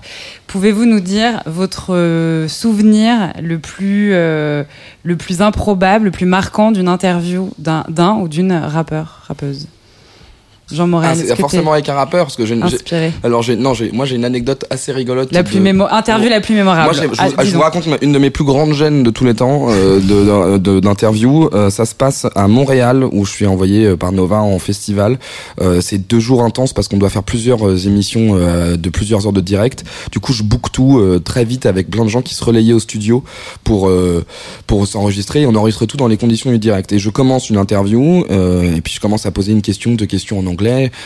pouvez-vous nous dire votre souvenir le plus, le plus improbable, le plus marquant d'une interview d'un ou d'une rappeur, rappeuse? Jean Morel, Ah, forcément avec un rappeur parce que j'ai. Alors j'ai non j'ai moi j'ai une anecdote assez rigolote. La de- plus mémo interview la plus mémorable. Moi, je, Ah, vous- je dis vous donc. raconte une de mes plus grandes gênes de tous les temps euh, de- de- d'interview. Euh, ça se passe à Montréal où je suis envoyé euh, par Nova en festival. Euh, c'est deux jours intenses parce qu'on doit faire plusieurs euh, émissions euh, de plusieurs heures de direct. Du coup, je book tout euh, très vite avec plein de gens qui se relayaient au studio pour euh, pour s'enregistrer. Et on enregistre tout dans les conditions du direct. Et je commence une interview euh, et puis je commence à poser une question, deux questions en anglais.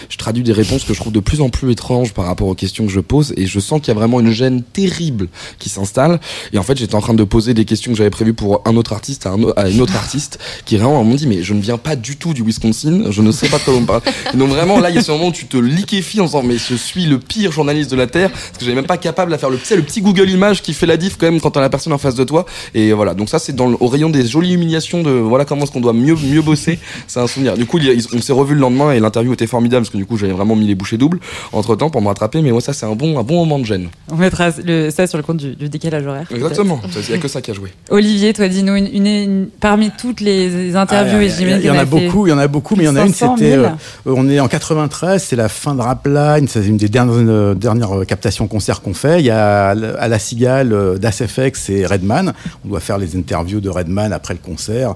Je traduis des réponses que je trouve de plus en plus étranges par rapport aux questions que je pose et je sens qu'il y a vraiment une gêne terrible qui s'installe. Et en fait, j'étais en train de poser des questions que j'avais prévues pour un autre artiste à, un une autre artiste qui vraiment m'ont dit mais je ne viens pas du tout du Wisconsin, je ne sais pas de quoi on parle. Donc vraiment là, il y a ce moment où tu te liquéfies en disant mais je suis le pire journaliste de la terre parce que j'étais même pas capable à faire le, petit Google Image qui fait la diff quand même quand t'as la personne en face de toi. Et voilà, donc ça c'est au rayon des jolies humiliations de voilà comment est-ce qu'on doit mieux mieux bosser. C'est un souvenir. Du coup, on s'est revu le lendemain et l'interview était formidable parce que du coup j'avais vraiment mis les bouchées doubles entre temps pour me rattraper. Mais ouais, ça c'est un bon un bon moment de gêne. On mettra le- ça sur le compte du, du décalage horaire. Exactement. Il y a que ça qui a joué. Olivier, toi, dis-nous, une, une- une- parmi toutes les interviews, Ah, et il y a- j'imagine il y en a beaucoup, il y en a beaucoup, mais il y en a une, 500 c'était, 000. euh, on est en 93, c'est la fin de Rapline, c'est une des dernières, euh, dernières euh, captations concerts qu'on fait. Il y a à la Cigale, euh, Das FX et Redman. On doit faire les interviews de Redman après le concert.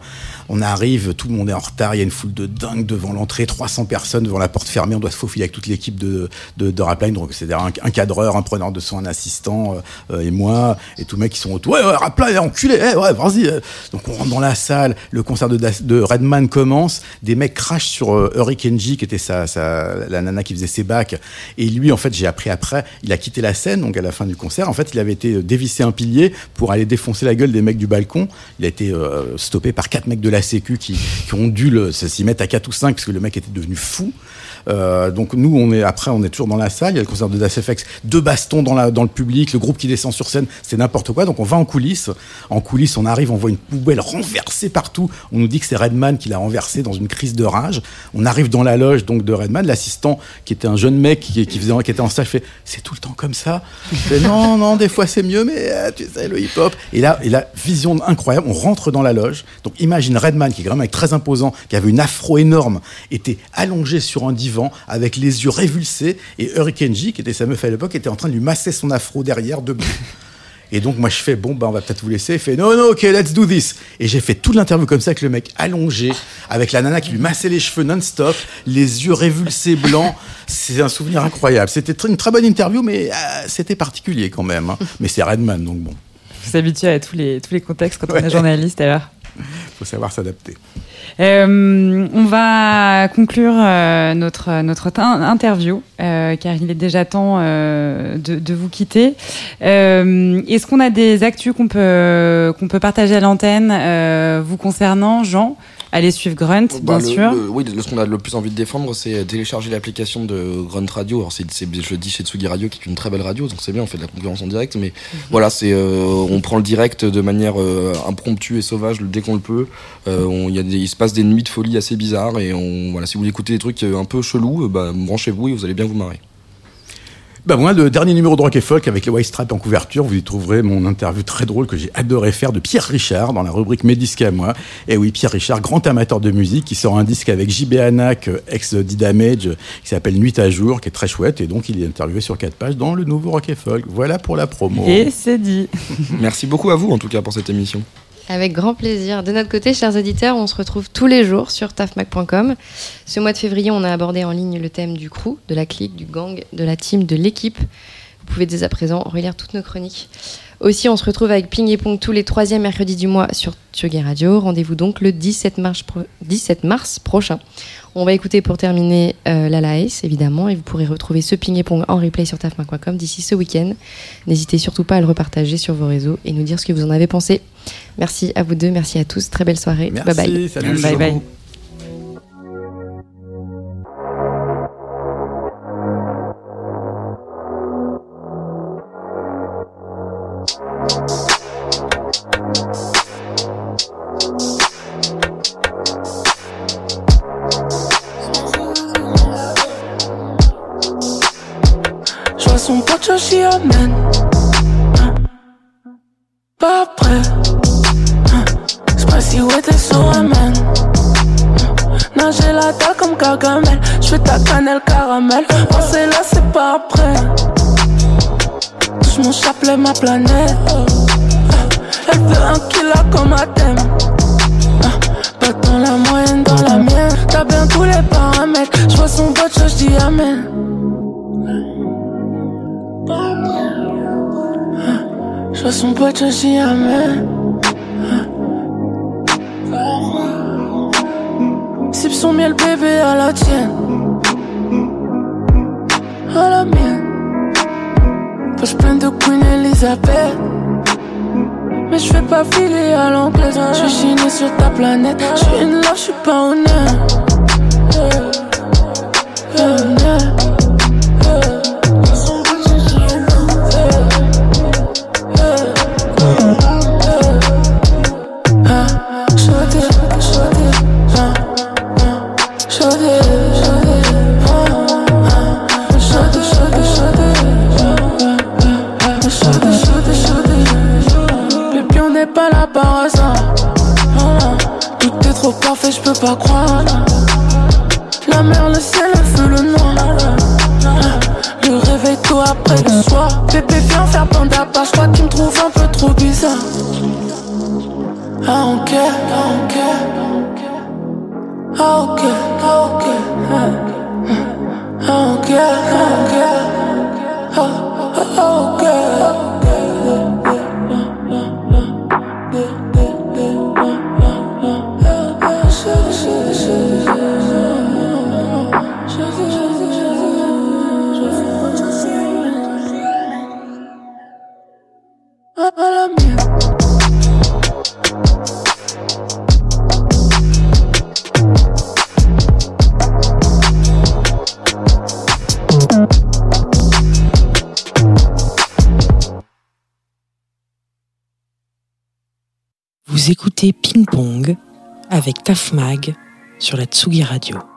On arrive, tout le monde est en retard, il y a une foule de dingue devant l'entrée, 300 personnes devant la porte fermée, on doit se faufiler avec toute l'équipe de, de, de Rapline, donc c'est-à-dire un, cadreur, un preneur de son, un assistant euh, et moi, et tous les mecs qui sont autour. Ouais, ouais, Rapline, enculé, hey, ouais, vas-y. Donc on rentre dans la salle, le concert de, de Redman commence, des mecs crachent sur euh, Hurricane qui était sa, la nana qui faisait ses bacs, et lui, en fait, j'ai appris après, il a quitté la scène, donc à la fin du concert, en fait, il avait été dévissé un pilier pour aller défoncer la gueule des mecs du balcon. Il a été euh, stoppé par quatre mecs de la Qui ont dû s'y mettre à 4 ou 5 parce que le mec était devenu fou. Euh, donc nous, après, on est toujours dans la salle. Il y a le concert de Das FX, deux bastons dans, le public, le groupe qui descend sur scène, c'est n'importe quoi. Donc on va en coulisses. En coulisses, on arrive, on voit une poubelle renversée partout. On nous dit que c'est Redman qui l'a renversée dans une crise de rage. On arrive dans la loge donc de Redman, l'assistant qui était un jeune mec qui, faisait, qui était en stage fait c'est tout le temps comme ça? Fait, non non, des fois c'est mieux, mais euh, tu sais le hip hop. Et là, et vision incroyable. On rentre dans la loge. Donc imagine Redman qui est quand même très imposant, qui avait une afro énorme, était allongé sur un divan avec les yeux révulsés et Hurricane J, qui était sa meuf à l'époque, était en train de lui masser son afro derrière debout. *laughs* Et donc moi je fais bon bah on va peut-être vous laisser. Il fait non non ok let's do this. Et j'ai fait toute l'interview comme ça avec le mec allongé, avec la nana qui lui massait les cheveux non-stop, les yeux révulsés blancs. C'est un souvenir incroyable. C'était une très bonne interview, mais euh, c'était particulier quand même. Hein. Mais c'est Redman donc bon. Vous s'habituez à tous les tous les contextes quand on est journaliste alors. *laughs* Faut savoir s'adapter. Euh, on va conclure euh, notre, notre interview, euh, car il est déjà temps de, de, vous quitter. Est-ce qu'on a des actus qu'on peut, qu'on peut partager à l'antenne vous concernant, Jean? Allez suivre Grunt, bah, bien sûr. Le, oui, ce qu'on a le plus envie de défendre, c'est télécharger l'application de Grunt Radio. Alors, c'est, je le dis chez Tsugi Radio, qui est une très belle radio, donc c'est bien, on fait de la concurrence en direct. Mais mm-hmm. voilà, c'est, euh, on prend le direct de manière euh, impromptue et sauvage dès qu'on le peut. Euh, on, y a des, il se passe des nuits de folie assez bizarres. Et on, voilà, si vous voulez écouter des trucs un peu chelous, bah, branchez-vous et vous allez bien vous marrer. Bah moi, le dernier numéro de Rock et Folk avec les White Stripes en couverture, vous y trouverez mon interview très drôle que j'ai adoré faire de Pierre Richard dans la rubrique Mes disques à moi. Et oui, Pierre Richard, grand amateur de musique, qui sort un disque avec JB Anak, ex D-Damage, qui s'appelle Nuit à jour, qui est très chouette. Et donc, il est interviewé sur quatre pages dans le nouveau Rock et Folk. Voilà pour la promo. Et c'est dit. Merci beaucoup à vous, en tout cas, pour cette émission. Avec grand plaisir. De notre côté, chers auditeurs, on se retrouve tous les jours sur tafmac.com. Ce mois de février, on a abordé en ligne le thème du crew, de la clique, du gang, de la team, de l'équipe. Vous pouvez dès à présent relire toutes nos chroniques. Aussi, on se retrouve avec Ping et Pong tous les troisièmes mercredis du mois sur Tsugi Radio. Rendez-vous donc le 17 mars, 17 mars prochain. On va écouter pour terminer euh, la Laes, évidemment, et vous pourrez retrouver ce ping et pong en replay sur tafmac.com d'ici ce week-end. N'hésitez surtout pas à le repartager sur vos réseaux et nous dire ce que vous en avez pensé. Merci à vous deux, merci à tous, très belle soirée. Merci, bye bye. Salut, bye bye. Sur la Tsugi Radio.